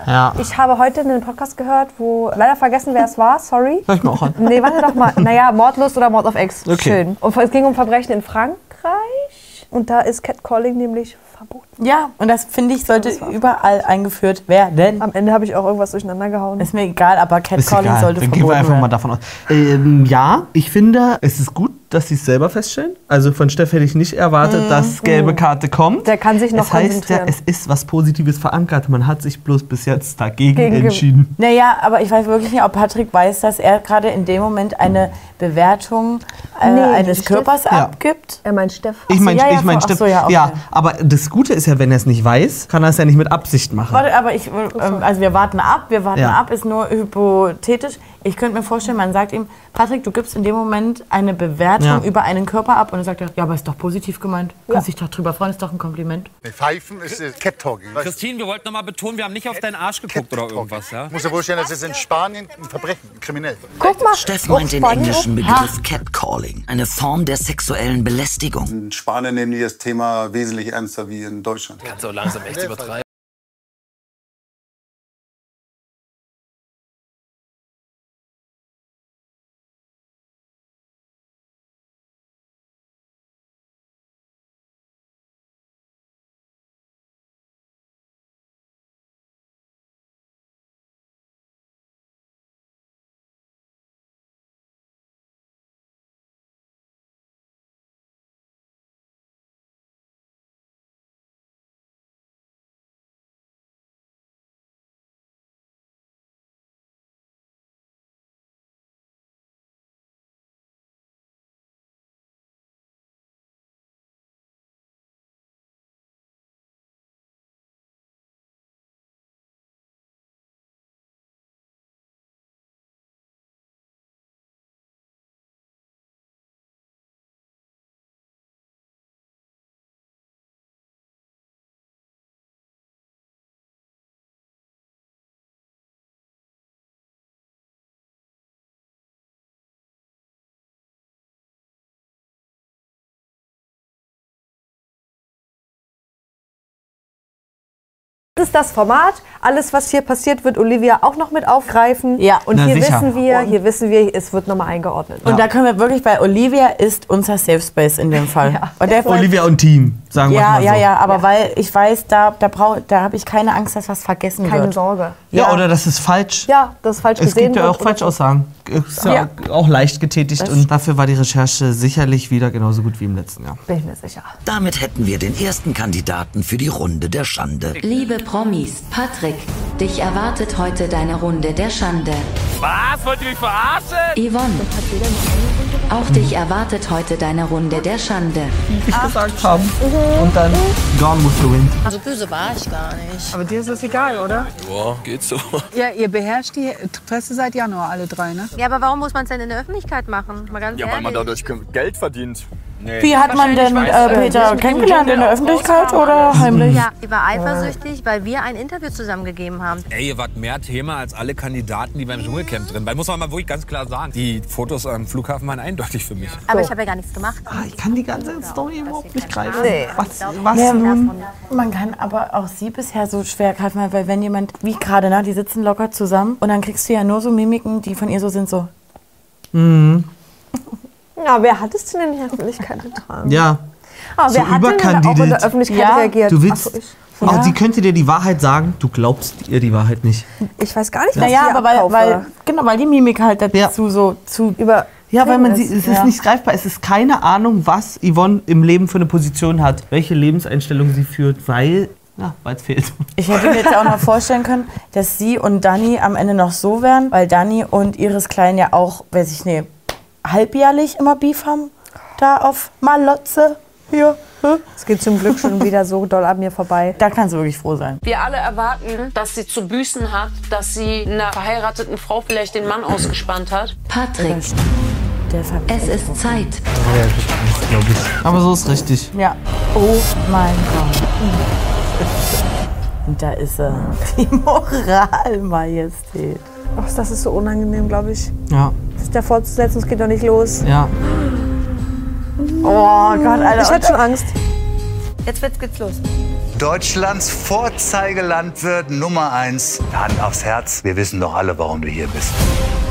Ja. Ich habe heute einen Podcast gehört, wo leider vergessen, wer es war. Sorry. Hör ich mir auch an. Nee, warte doch mal. Naja, Mordlust oder Mord auf Ex. Okay. Schön. Und es ging um Verbrechen in Frankreich. Und da ist Catcalling nämlich verboten. Ja, und das finde ich sollte überall eingeführt werden. Am Ende habe ich auch irgendwas durcheinander gehauen. Ist mir egal, aber Ist Catcalling egal. sollte Dann gehen wir verboten einfach mal werden. davon aus. Ähm, ja, ich finde, es ist gut, dass sie es selber feststellen. Also von Steff hätte ich nicht erwartet, dass gelbe Karte kommt. Der kann sich noch Das heißt ja, es ist was Positives verankert. Man hat sich bloß bis jetzt dagegen Gegen ge- entschieden. Naja, aber ich weiß wirklich nicht, ob Patrick weiß, dass er gerade in dem Moment eine Bewertung äh, Nee, eines Körpers Ja. abgibt. Er meint Steff. Ich meine, ja, ja, ich mein, Steff, so, ja, ja, okay. aber das Gute ist ja, wenn er es nicht weiß, kann er es ja nicht mit Absicht machen. Warte, aber ich, ähm, also wir warten ab, wir warten Ja. ab, ist nur hypothetisch. Ich könnte mir vorstellen, man sagt ihm, Patrick, du gibst in dem Moment eine Bewertung Ja. über einen Körper ab und dann sagt er, ja, aber ist doch positiv gemeint. Kannst dich doch drüber freuen, ist doch ein Kompliment. Nee, Pfeifen ist äh, Cat-Talking. Christine, wir wollten noch mal betonen, wir haben nicht auf deinen Arsch geguckt oder irgendwas, ja? Ich muss dir vorstellen, das ist in Spanien ein Verbrechen, kriminell. Guck mal. Steff meint den englischen Begriff Catcalling, eine Form der sexuellen Belästigung. In Spanien nehmen die das Thema wesentlich ernster wie in Deutschland. Kannst du langsam echt übertreiben. Das ist das Format. Alles, was hier passiert, wird Olivia auch noch mit aufgreifen. Ja. Und Na, hier sicher. wissen wir, hier wissen wir, es wird nochmal eingeordnet. Und da können wir wirklich, weil Olivia ist unser Safe Space in dem Fall. Ja. Und der Olivia und Team, sagen wir ja, mal so. ja, ja, aber weil ich weiß, da, da, brauch- da habe ich keine Angst, dass was vergessen Keine wird. Sorge. Ja, oder das ist falsch. Ja, das ist falsch Es gesehen gibt ja auch. Falschaussagen. Ist ja, Ja. auch leicht getätigt. Das- Und dafür war die Recherche sicherlich wieder genauso gut wie im letzten Jahr. Bin ich mir sicher. Damit hätten wir den ersten Kandidaten für die Runde der Schande. Liebe Promis, Patrick, dich erwartet heute deine Runde der Schande. Was? Wollt ihr mich verarschen? Yvonne, auch dich erwartet heute deine Runde der Schande. Ich gesagt haben. Und dann Gone with the Wind. So böse war ich gar nicht. Aber dir ist das egal, oder? Boah, geht so. Ja, ihr beherrscht die Presse seit Januar, alle drei, ne? Ja, aber warum muss man es denn in der Öffentlichkeit machen? Mal ganz Ja, weil man ehrlich. dadurch Geld verdient. Wie hat man denn äh, Peter kennengelernt? In der Öffentlichkeit oder heimlich? Ja, ich war eifersüchtig, weil wir ein Interview zusammengegeben haben. Ey, ihr wart mehr Thema als alle Kandidaten, die beim Dschungelcamp drin waren. Muss man mal wirklich ganz klar sagen. Die Fotos am Flughafen waren eindeutig für mich. Aber ich habe ja gar nichts gemacht. Ah, ich kann die ganze Story überhaupt nicht greifen. Nee. Was, was Ja, nun? Man kann aber auch sie bisher so schwer greifen, weil wenn jemand, wie gerade, ne, die sitzen locker zusammen und dann kriegst du ja nur so Mimiken, die von ihr so sind, so. Mhm. Ja, wer hat es denn in der Öffentlichkeit getragen? Ja. Aber So wer hat denn auch in überkandidiert. der Öffentlichkeit Ja, reagiert? Du willst. Ach so, Ja. sie könnte dir die Wahrheit sagen, du glaubst ihr die Wahrheit nicht. ich weiß gar nicht, was Naja, ich aber weil, weil, genau, weil die Mimik halt dazu Ja. so zu. über Ja, weil man Film sie, es ist. ist Ja. nicht greifbar. Es ist keine Ahnung, was Yvonne im Leben für eine Position hat, welche Lebenseinstellung sie führt, weil, ja, weil es fehlt. Ich hätte mir jetzt auch noch vorstellen können, dass sie und Dani am Ende noch so wären, weil Dani und Iris Klein ja auch, weiß ich nicht, halbjährlich immer Beef haben. Da auf Malotze. Hier. Es geht zum Glück schon wieder so doll an mir vorbei. Da kannst du wirklich froh sein. Wir alle erwarten, dass sie zu büßen hat, dass sie einer verheirateten Frau vielleicht den Mann ausgespannt hat. Patrick, es ist Zeit. Aber so ist richtig. Ja. Oh mein Gott. Und da ist er. Die Moralmajestät. Ach, das ist so unangenehm, glaube ich. Ja. Sich davor zu setzen, es geht doch nicht los. Ja. Oh Gott, Alter. Ich hatte schon Angst. Jetzt wird's geht's los. Deutschlands Vorzeigelandwirt Nummer eins. Hand aufs Herz. Wir wissen doch alle, warum du hier bist.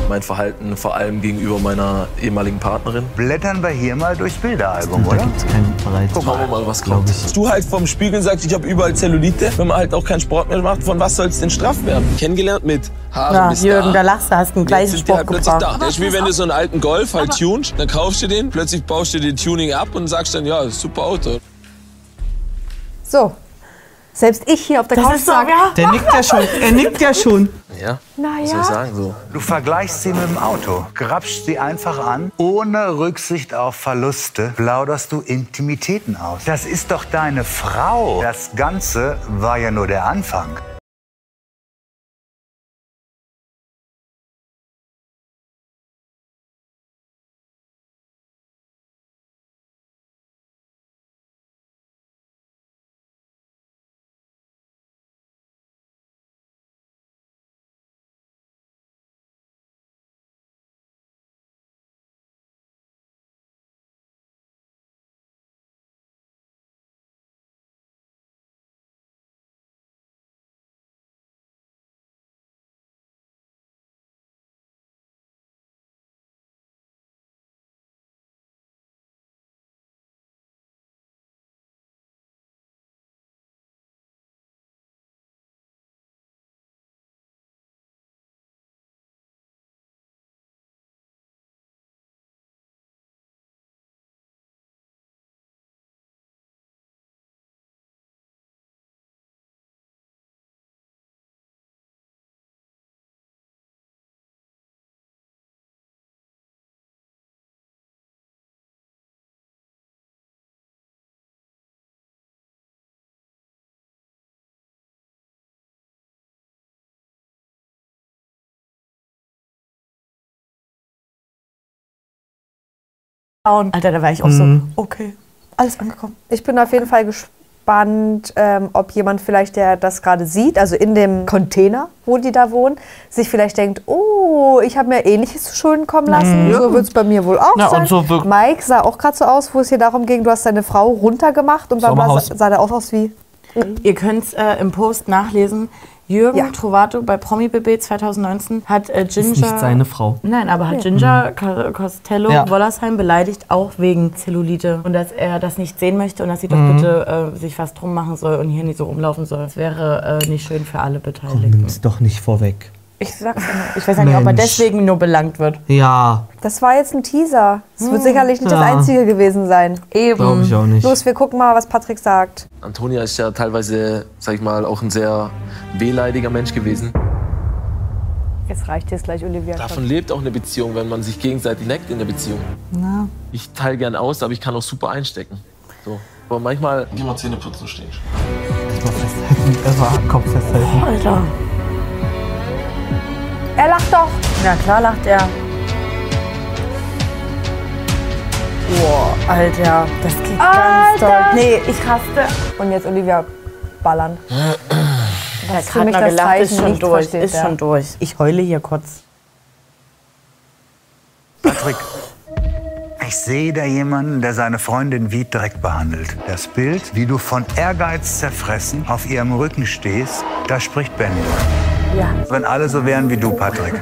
Mein Verhalten vor allem gegenüber meiner ehemaligen Partnerin. Blättern wir hier mal durchs Bilderalbum, oder? Kein Bereit. Gucken wir mal, was kommt. Du halt vom Spiegel sagst, ich habe überall Zellulite. Wenn man halt auch keinen Sport mehr macht, von was soll es denn straff werden? Kennengelernt mit Haare Ja, bis Jürgen, da da. lachst du, hast einen gleichen die Spruch halt plötzlich da. Das ist wie wenn du so einen alten Golf halt tunst, dann kaufst du den, plötzlich baust du den Tuning ab und sagst dann, ja, super Auto. So. Selbst ich hier auf der Couch so, sag, ja. Der nickt ja schon. Er nickt ja schon. Ja, Na was soll ich sagen so? Du vergleichst sie mit dem Auto, grapschst sie einfach an, ohne Rücksicht auf Verluste, plauderst du Intimitäten aus. Das ist doch deine Frau. Das Ganze war ja nur der Anfang. Alter, da war ich auch so, okay, alles angekommen. Ich bin auf jeden Fall gespannt, ähm, ob jemand vielleicht, der das gerade sieht, also in dem Container, wo die da wohnen, sich vielleicht denkt, oh, ich habe mir Ähnliches zu Schulden kommen lassen. Mhm. So wird es bei mir wohl auch Na, sein. und so Mike sah auch gerade so aus, wo es hier darum ging, du hast deine Frau runtergemacht und dann Sommerhaus. sah der auch aus wie... Ihr könnt äh, im Post nachlesen. Jürgen Ja. Trovato bei Promi BB 2019 hat äh, Ginger. Ist nicht seine Frau. Nein, aber hat Nee. Ginger Ca- Costello Ja. Wollersheim beleidigt, auch wegen Zellulite. Und dass er das nicht sehen möchte und dass sie doch Mhm. bitte äh, sich was drum machen soll und hier nicht so rumlaufen soll. Das wäre äh, nicht schön für alle Beteiligten. Nimm's doch nicht vorweg. Ich sag's nur. Ich weiß ja nicht, ob er Mensch. deswegen nur belangt wird. Ja, Das war jetzt ein Teaser. Das wird Hm. sicherlich nicht das Ja. Einzige gewesen sein. Eben. glaube ich auch nicht. Los, wir gucken mal, was Patrick sagt. Antonia ist ja teilweise, sag ich mal, auch ein sehr wehleidiger Mensch gewesen. Jetzt reicht es gleich, Olivia. Davon lebt auch eine Beziehung, wenn man sich gegenseitig neckt in der Beziehung. Na. Ich teile gern aus, aber ich kann auch super einstecken. So. Aber manchmal. Geh mal Zähne putzen stehen. erstmal Kopf festhalten. Alter. Er lacht doch. Ja, klar lacht er. Boah, Alter, das geht ganz doll. Alter. Nee, ich raste. Und jetzt Olivia ballern. Der ist für mich das gelacht ist Zeichen, schon nicht durch, versteht ist er. schon durch. Ich heule hier kurz. Patrick, ich sehe da jemanden, der seine Freundin wie Dreck behandelt. Das Bild, wie du von Ehrgeiz zerfressen auf ihrem Rücken stehst, da spricht Benny. Ja. Wenn alle so wären wie du, Patrick,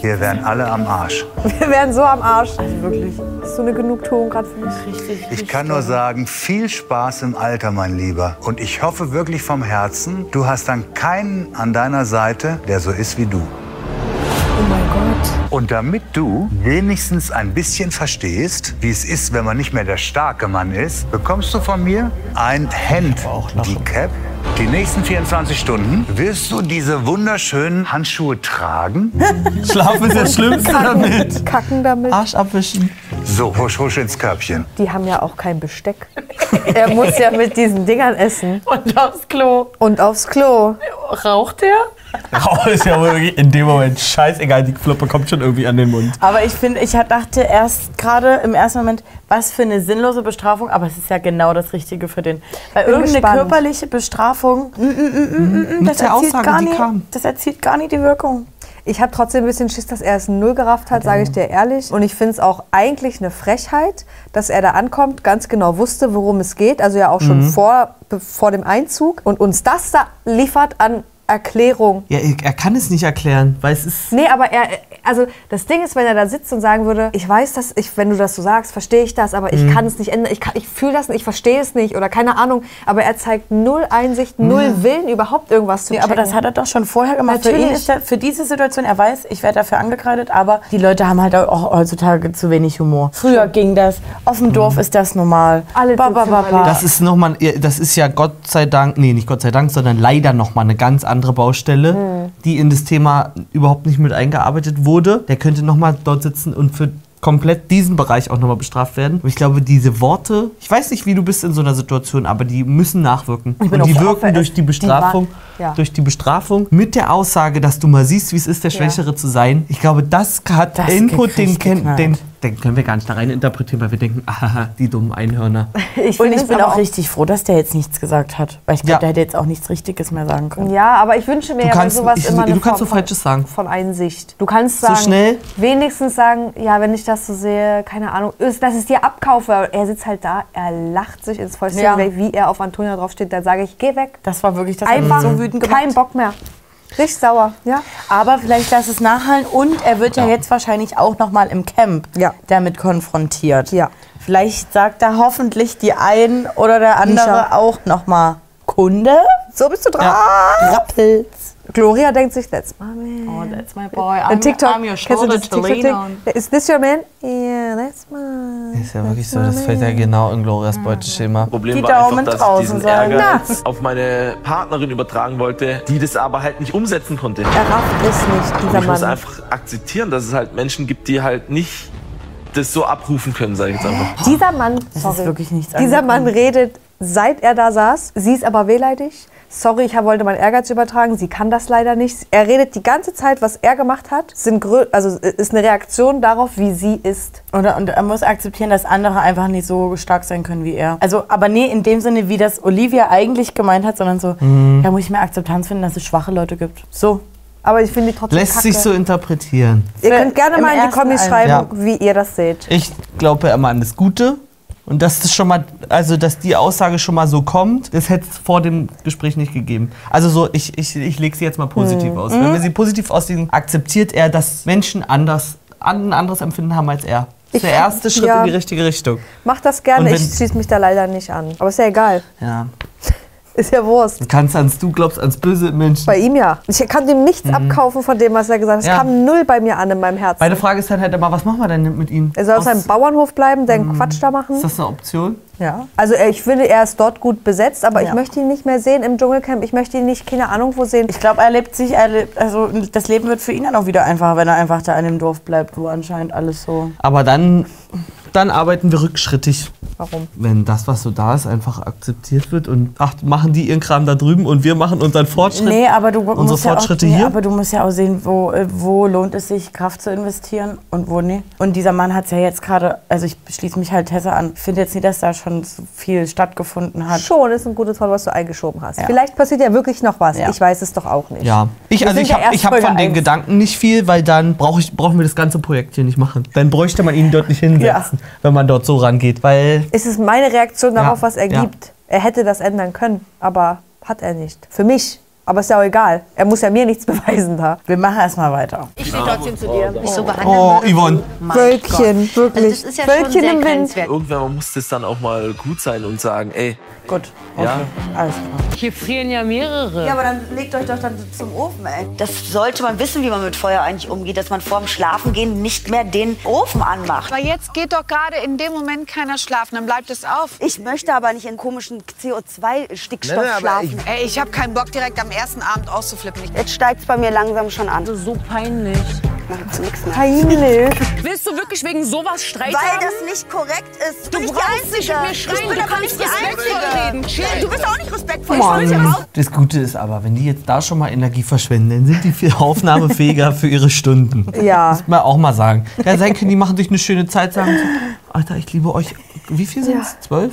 wir wären alle am Arsch. Wir werden so am Arsch. Also wirklich. Das ist so eine Genugtuung gerade für mich. Richtig. Ich kann nur sagen, viel Spaß im Alter, mein Lieber. Und ich hoffe wirklich vom Herzen, du hast dann keinen an deiner Seite, der so ist wie du. Und damit du wenigstens ein bisschen verstehst, wie es ist, wenn man nicht mehr der starke Mann ist, bekommst du von mir ein Handicap Die nächsten 24 Stunden wirst du diese wunderschönen Handschuhe tragen. Schlafen ist das Schlimmste Kacken, damit. kacken damit. Arsch abwischen. So, husch, husch ins Körbchen. Die haben ja auch kein Besteck. er muss ja mit diesen Dingern essen. Und aufs Klo. Und aufs Klo. Raucht er? Oh, ist ja wohl wirklich in dem Moment scheißegal. Die Fluppe kommt schon irgendwie an den Mund. Aber ich finde, ich dachte erst gerade im ersten Moment, was für eine sinnlose Bestrafung, aber es ist ja genau das Richtige für den. Weil Bin irgendeine gespannt. körperliche Bestrafung, mm, mm, mm, mm, mm, Mit das, der erzielt Aussage, gar kam. das erzielt gar nicht die Wirkung. Ich habe trotzdem ein bisschen Schiss, dass er es null gerafft hat, sage ich dir ehrlich. Und ich finde es auch eigentlich eine Frechheit, dass er da ankommt, ganz genau wusste, worum es geht. Also ja auch schon Mhm. vor, vor dem Einzug. Und uns das da liefert an Erklärung. Ja, er kann es nicht erklären, weil es ist. Nee, aber er, also das Ding ist, wenn er da sitzt und sagen würde, ich weiß das, ich, wenn du das so sagst, verstehe ich das, aber ich Mhm. kann es nicht ändern, ich, kann- ich fühle das nicht, ich verstehe es nicht oder keine Ahnung. Aber er zeigt null Einsicht, null Ja. Willen, überhaupt irgendwas zu Nee, aber das hat er doch schon vorher gemacht. Für ihn Natürlich. ist er, für diese Situation, er weiß, ich werde dafür angekreidet, aber die Leute haben halt auch heutzutage zu wenig Humor. Früher ging das, auf dem Dorf ist das normal. Alle ba, ba, ba, ba. Das ist noch mal, das ist ja Gott sei Dank, nee, nicht Gott sei Dank, sondern leider noch mal eine ganz andere Baustelle, Mhm. die in das Thema überhaupt nicht mit eingearbeitet wurde. Der könnte noch mal dort sitzen und für komplett diesen Bereich auch noch mal bestraft werden. Und ich glaube, diese Worte, ich weiß nicht, wie du bist in so einer Situation, aber die müssen nachwirken. Und die wirken Opfer, durch die die Bestrafung, waren- ja. durch die Bestrafung mit der Aussage, dass du mal siehst, wie es ist, der Ja. Schwächere zu sein. Ich glaube, das hat Das Input, den, den, den können wir gar nicht da rein interpretieren, weil wir denken, ahaha, die dummen Einhörner. Ich Und ich bin auch richtig froh, dass der jetzt nichts gesagt hat. Weil ich glaube, der hätte jetzt auch nichts Richtiges mehr sagen können. Ja, aber ich wünsche mir Du ja bei kannst- sowas ich- immer eine du kannst Form so Falsches sagen. Von, Einsicht. Du kannst So sagen, schnell? wenigstens sagen, ja, wenn ich das so sehe, keine Ahnung, ist, dass ich es dir abkaufe. Er sitzt halt da, er lacht sich ins Fäustchen, Ja. wie er auf Antonia draufsteht. Dann sage ich, geh weg. Das war wirklich, das Einfach so wütend gemacht. kein Bock mehr. Richtig sauer, ja. Aber vielleicht lass es nachhallen und er wird ja, jetzt wahrscheinlich auch noch mal im Camp damit konfrontiert. Ja. Vielleicht sagt da hoffentlich die ein oder der andere Mischa. auch noch mal Kunde. So bist du dran. Rappels. Gloria denkt sich, that's my man. Oh, that's my boy. Ein TikTok. I'm your shoulder das to lean on. TikTok-Ding? Is this your man? Yeah, that's my. Ist ja wirklich so, das fällt ja genau in Glorias Beuteschema. Problem Die war Daumen einfach, dass draußen ich diesen sein. Ehrgeiz auf meine Partnerin übertragen wollte, die das aber halt nicht umsetzen konnte. Er rafft es nicht, dieser ich muss Mann. einfach akzeptieren, dass es halt Menschen gibt, die halt nicht das so abrufen können, sage ich jetzt einfach. Dieser Mann, sorry, ist wirklich nichts dieser Mann angekommen. redet, seit er da saß. Sie ist aber wehleidig. Sorry, ich wollte meinen Ehrgeiz übertragen. Sie kann das leider nicht. Er redet die ganze Zeit, was er gemacht hat. Sind also ist eine Reaktion darauf, wie sie ist. Oder, und er muss akzeptieren, dass andere einfach nicht so stark sein können wie er. Also, aber nee, in dem Sinne, wie das Olivia eigentlich gemeint hat, sondern so, Mhm. da muss ich mehr Akzeptanz finden, dass es schwache Leute gibt. So. Aber ich finde die trotzdem Lässt kacke. sich so interpretieren. Ihr könnt gerne Im mal in die Kommis schreiben, Ja. wie ihr das seht. Ich glaube immer an das Gute. Und dass das schon mal, also dass die Aussage schon mal so kommt, das hätte es vor dem Gespräch nicht gegeben. Also so, ich, ich, ich lege sie jetzt mal positiv Mhm. aus. Wenn wir sie positiv auslegen, akzeptiert er, dass Menschen anders, ein anderes Empfinden haben als er. Das ist der erste Schritt ja. in die richtige Richtung. Macht das gerne, ich schließe mich da leider nicht an. Aber ist ja egal. Ja. Ist ja Wurst. Du kannst ans, du glaubst ans böse Menschen. Bei ihm ja. Ich kann ihm nichts abkaufen von dem, was er gesagt hat. Es Mhm. Ja. kam null bei mir an in meinem Herzen. Meine Frage ist dann halt immer, was machen wir denn mit ihm? er soll auf seinem Bauernhof bleiben, den Quatsch da machen. Ist das eine Option? Ja. Also ich finde, er ist dort gut besetzt, aber Ja. ich möchte ihn nicht mehr sehen im Dschungelcamp. Ich möchte ihn nicht, keine Ahnung, wo sehen. Ich glaube, er lebt sich, er lebt, also das Leben wird für ihn dann auch wieder einfacher, wenn er einfach da in dem Dorf bleibt, wo anscheinend alles so. Aber dann, dann arbeiten wir rückschrittig. Warum? Wenn das, was so da ist, einfach akzeptiert wird und ach, machen die ihren Kram da drüben und wir machen unseren Fortschritt. Nee, aber du unsere musst ja auch, Fortschritte nee, hier. aber du musst ja auch sehen, wo, äh, wo lohnt es sich, Kraft zu investieren und wo nicht. Und dieser Mann hat es ja jetzt gerade, also ich schließe mich halt Tessa an, ich finde jetzt nicht, dass da schon so viel stattgefunden hat. Schon ist ein gutes Wort, was du eingeschoben hast. Ja. Vielleicht passiert ja wirklich noch was. Ja. Ich weiß es doch auch nicht. Ja, ich, Wir also ich ja habe hab von den. Gedanken nicht viel, weil dann brauch ich, brauchen wir das ganze Projekt hier nicht machen. Dann bräuchte man ihn dort nicht hinsetzen, wenn man dort so rangeht, weil Es ist meine Reaktion darauf, Ja, was er ja. gibt. Er hätte das ändern können, aber hat er nicht. Für mich. Aber ist ja auch egal. Er muss ja mir nichts beweisen da. Wir machen erstmal weiter. Ich stehe trotzdem zu dir. Mich so behandeln Oh, würde. Yvonne. Wölkchen, Gott. wirklich. Also das ist ja schon Wölkchen sehr im Wind. Irgendwann muss das dann auch mal gut sein und sagen, ey, Gut. ja, Alles klar. Hier frieren ja mehrere. Ja, aber dann legt euch doch dann zum Ofen, ey. Das sollte man wissen, wie man mit Feuer eigentlich umgeht, dass man vorm Schlafengehen nicht mehr den Ofen anmacht. Aber jetzt geht doch gerade in dem Moment keiner schlafen, dann bleibt es auf. Ich möchte aber nicht in komischen CO2-Stickstoff Nee, schlafen. Ey, ich habe keinen Bock, direkt am ersten Abend auszuflippen. Ich Jetzt steigt es bei mir langsam schon an. So peinlich. Macht's nichts mehr. Peinlich. Willst du wirklich wegen sowas Streit Weil haben? das nicht korrekt ist. Du die brauchst nicht mit mir schreien, ich bin du kannst nicht die respektvoll Einzige. reden. Du bist auch nicht respektvoll. Ich will ja Mann. Das Gute ist aber, wenn die jetzt da schon mal Energie verschwenden, dann sind die viel aufnahmefähiger für ihre Stunden. Ja. Muss man auch mal sagen. Ja, sein können die machen sich eine schöne Zeit, sagen so, Alter, ich liebe euch. Wie viel sind es? Zwölf?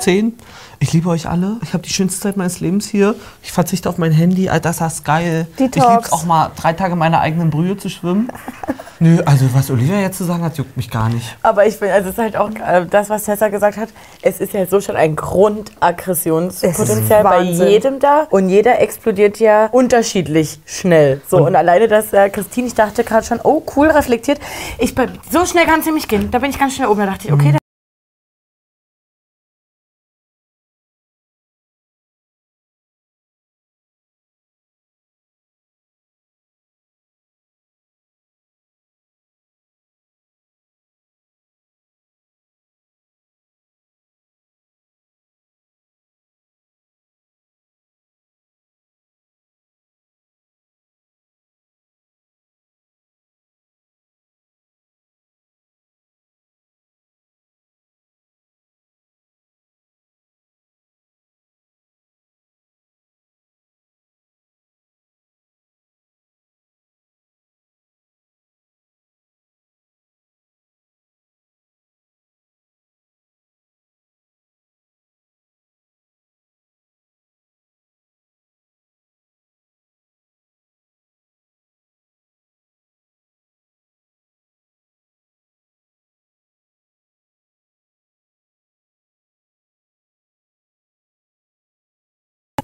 Zehn? Ich liebe euch alle. Ich habe die schönste Zeit meines Lebens hier. Ich verzichte auf mein Handy. Alter, das ist geil. Detox. Ich liebe auch mal drei Tage in meiner eigenen Brühe zu schwimmen. Nö, also was Olivia jetzt zu sagen hat, juckt mich gar nicht. Aber ich finde, also es ist halt auch äh, das, was Tessa gesagt hat. Es ist ja so schon ein Grundaggressionspotenzial bei jedem da. Und jeder explodiert ja unterschiedlich schnell. So, und, alleine, dass äh, Christine, ich dachte gerade schon, oh cool, reflektiert. Ich, bin- so schnell kann es nämlich gehen. Da bin ich ganz schnell oben. Da dachte ich, okay,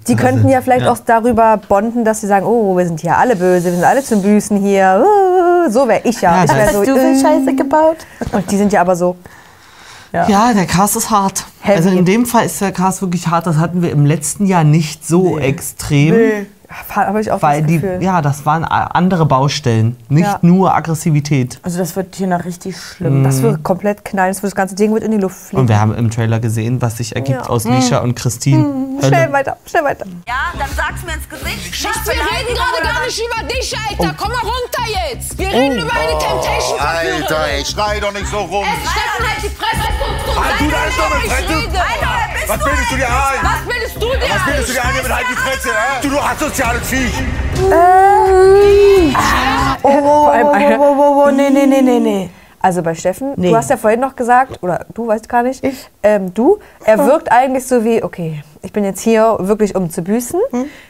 Die könnten ja vielleicht auch darüber bonden, dass sie sagen, oh, wir sind hier alle böse, wir sind alle zum Büßen hier. Uh, So wäre ich ja. Ja, ich wär so, du äh, Scheiße gebaut. Und die sind ja aber so. Ja, der Cast ist hart. Heavy. Also in dem Fall ist der Cast wirklich hart. Das hatten wir im letzten Jahr nicht so extrem. Nee. Habe ich auch Weil das die, ja, das waren andere Baustellen, nicht Ja. nur Aggressivität. Also das wird hier noch richtig schlimm. Das wird komplett knallen, das, wird das ganze Ding wird in die Luft fliegen. Und wir haben im Trailer gesehen, was sich ergibt Ja. aus Mhm. Lisha und Christine. Hm, Hölle. Schnell weiter, schnell weiter. Ja, dann sag's mir ins Gesicht. Schatz, wir reden gerade gar nicht über dich, Alter. Komm mal runter jetzt. Wir reden über eine Temptation-Verführerin. Alter, ey, schrei doch nicht so rum. Steffen, halt die Fresse. Du, Halt du deine dumme ich Fresse. rede. Alter, Was du bildest du dir ein? Was bildest du dir Was bildest du dir ein mit halt die Fresse, hä? Du, du asoziales Viech. Oh, oh, Vor allem, oh, oh, oh, oh, nee, nee, nee, nee, nee. Also bei Steffen, Nee. du hast ja vorhin noch gesagt, oder du weißt gar nicht, ähm, du, er wirkt eigentlich so wie, okay, ich bin jetzt hier wirklich um zu büßen.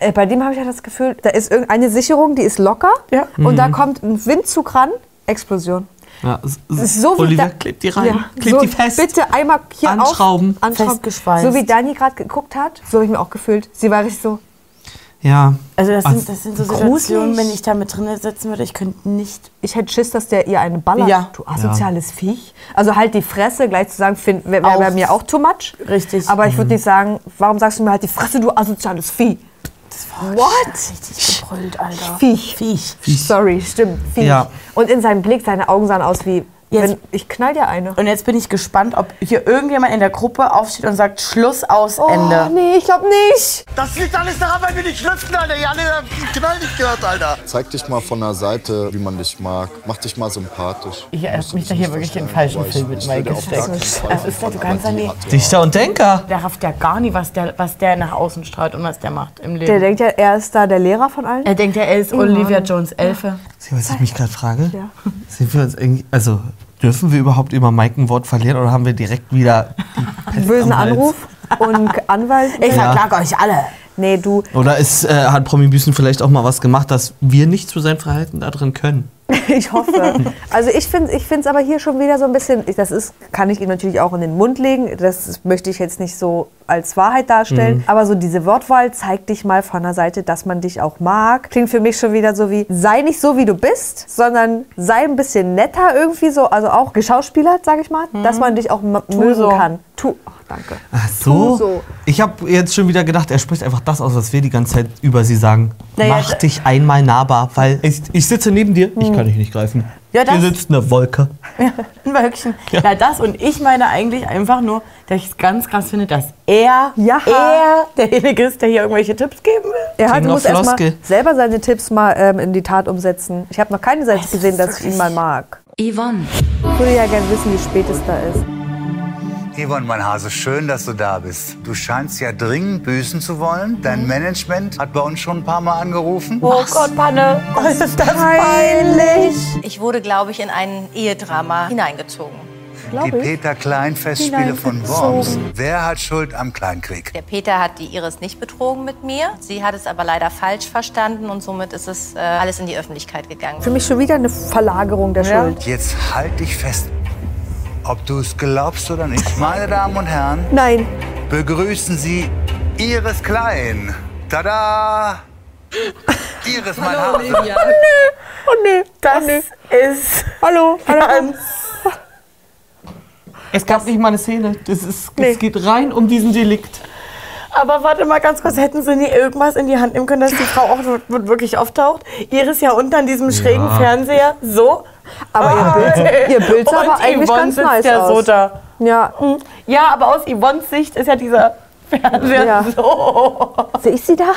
Äh, bei dem habe ich ja das Gefühl, da ist irgendeine Sicherung, die ist locker Ja. und da Mhm. kommt ein Windzug ran, Explosion. Ja, s- Das ist so wie Olivia da- klebt die rein, Ja, klebt so, die fest. Bitte einmal hier Anschrauben. Auf, anschrauben. So wie Dani gerade geguckt hat, so habe ich mir auch gefühlt. Sie war richtig so, Ja. Also das sind, das sind so Gruselig. Situationen, wenn ich da mit drin sitzen würde, ich könnte nicht. ich hätte Schiss, dass der ihr einen ballert. Ja. Du asoziales Viech. Also halt die Fresse, gleich zu sagen, wäre wär bei mir auch too much. Richtig. Aber ich würde nicht sagen, warum sagst du mir halt die Fresse, du asoziales Vieh? What? Richtig gebrüllt, Alter. Viech. Viech. Sorry, stimmt. Viech. Ja. Und in seinem Blick, seine Augen sahen aus wie, Jetzt- wenn, ich knall dir eine. Und jetzt bin ich gespannt, ob hier irgendjemand in der Gruppe aufsteht und sagt Schluss aus Oh, Ende. nee, ich glaube nicht. Das liegt alles daran, weil wir nicht lüften, Alter. Janne, Knall nicht gehört, Alter. Zeig dich mal von der Seite, wie man dich mag. Mach dich mal sympathisch. Ich hab mich da hier wirklich in den falschen Film mit Mike gesteckt. Das ist kannst ja nie. Dichter und Denker. Der rafft ja gar nie, was der, was der nach außen strahlt und was der macht im Leben. Der denkt ja, er ist da der Lehrer von allen. er denkt ja, er ist Oh Olivia Mann. Jones Elfe. Sie, was ich mich gerade frage? Ja. Sind wir uns irgendwie, also dürfen wir überhaupt über Mike ein Wort verlieren oder haben wir direkt wieder Pest Bösen? Anruf und Anwalt. Ich Ja. verklage euch alle. Nee, du, Oder ist, äh, hat Promi Büßen vielleicht auch mal was gemacht, dass wir nicht zu seinem Verhalten da drin können? ich hoffe. Also ich finde ich es aber hier schon wieder so ein bisschen, ich- das ist, kann ich ihm natürlich auch in den Mund legen, das möchte ich jetzt nicht so als Wahrheit darstellen, Mhm. aber so diese Wortwahl, zeig dich mal von der Seite, dass man dich auch mag, klingt für mich schon wieder so wie, sei nicht so, wie du bist, sondern sei ein bisschen netter irgendwie so, also auch geschauspielert, sag ich mal, dass man dich auch mögen so. kann. Tu, ach, danke. Ach so? So. Ich habe jetzt schon wieder gedacht, er spricht einfach das aus, was wir die ganze Zeit über sie sagen. Naja, Mach dich einmal nahbar, weil ich, ich sitze neben dir, ich kann dich nicht greifen. Ja, das- Hier sitzt eine Wolke. Ein Wölkchen. Ja. das und ich meine eigentlich einfach nur, dass ich es ganz krass finde, dass er, er derjenige ist, der hier irgendwelche Tipps geben will. Er hat, muss of erst mal Floskel. selber seine Tipps mal ähm, in die Tat umsetzen. Ich habe noch keine Seite gesehen, dass ich ihn mal mag. Yvonne. Ich würde ja gerne wissen, wie spät es da ist. Yvonne, mein Hase, schön, dass du da bist. Du scheinst ja dringend büßen zu wollen. Dein Management hat bei uns schon ein paar Mal angerufen. Oh Gott, Panne, was ist das peinlich? Ich wurde, glaube ich, in ein Ehedrama hineingezogen. Die Peter Klein Festspiele von Worms. Wer hat Schuld am Kleinkrieg? Der Peter hat die Iris nicht betrogen mit mir. Sie hat es aber leider falsch verstanden und somit ist es äh, alles in die Öffentlichkeit gegangen. Für mich schon wieder eine Verlagerung der Schuld. Jetzt halt dich fest. Ob du es glaubst oder nicht. Meine Damen und Herren, Nein. begrüßen Sie Iris Klein. Tada! Iris, mein Hase. Oh nee, oh nee, das ist. Hallo, hallo. Ganz Es gab nicht mal eine Szene. Das ist, Nee. Es geht rein um diesen Delikt. Aber warte mal ganz kurz, hätten sie nie irgendwas in die Hand nehmen können, dass die Frau auch wirklich auftaucht? Iris ja unter an diesem schrägen Ja. Fernseher, so. Aber ihr Bild, ihr Bild sah aber eigentlich Yvonne ganz nice ja so aus. da. Ja. Ja, aber aus Yvonnes Sicht ist ja dieser Fernseher Ja. so. Sehe ich sie da?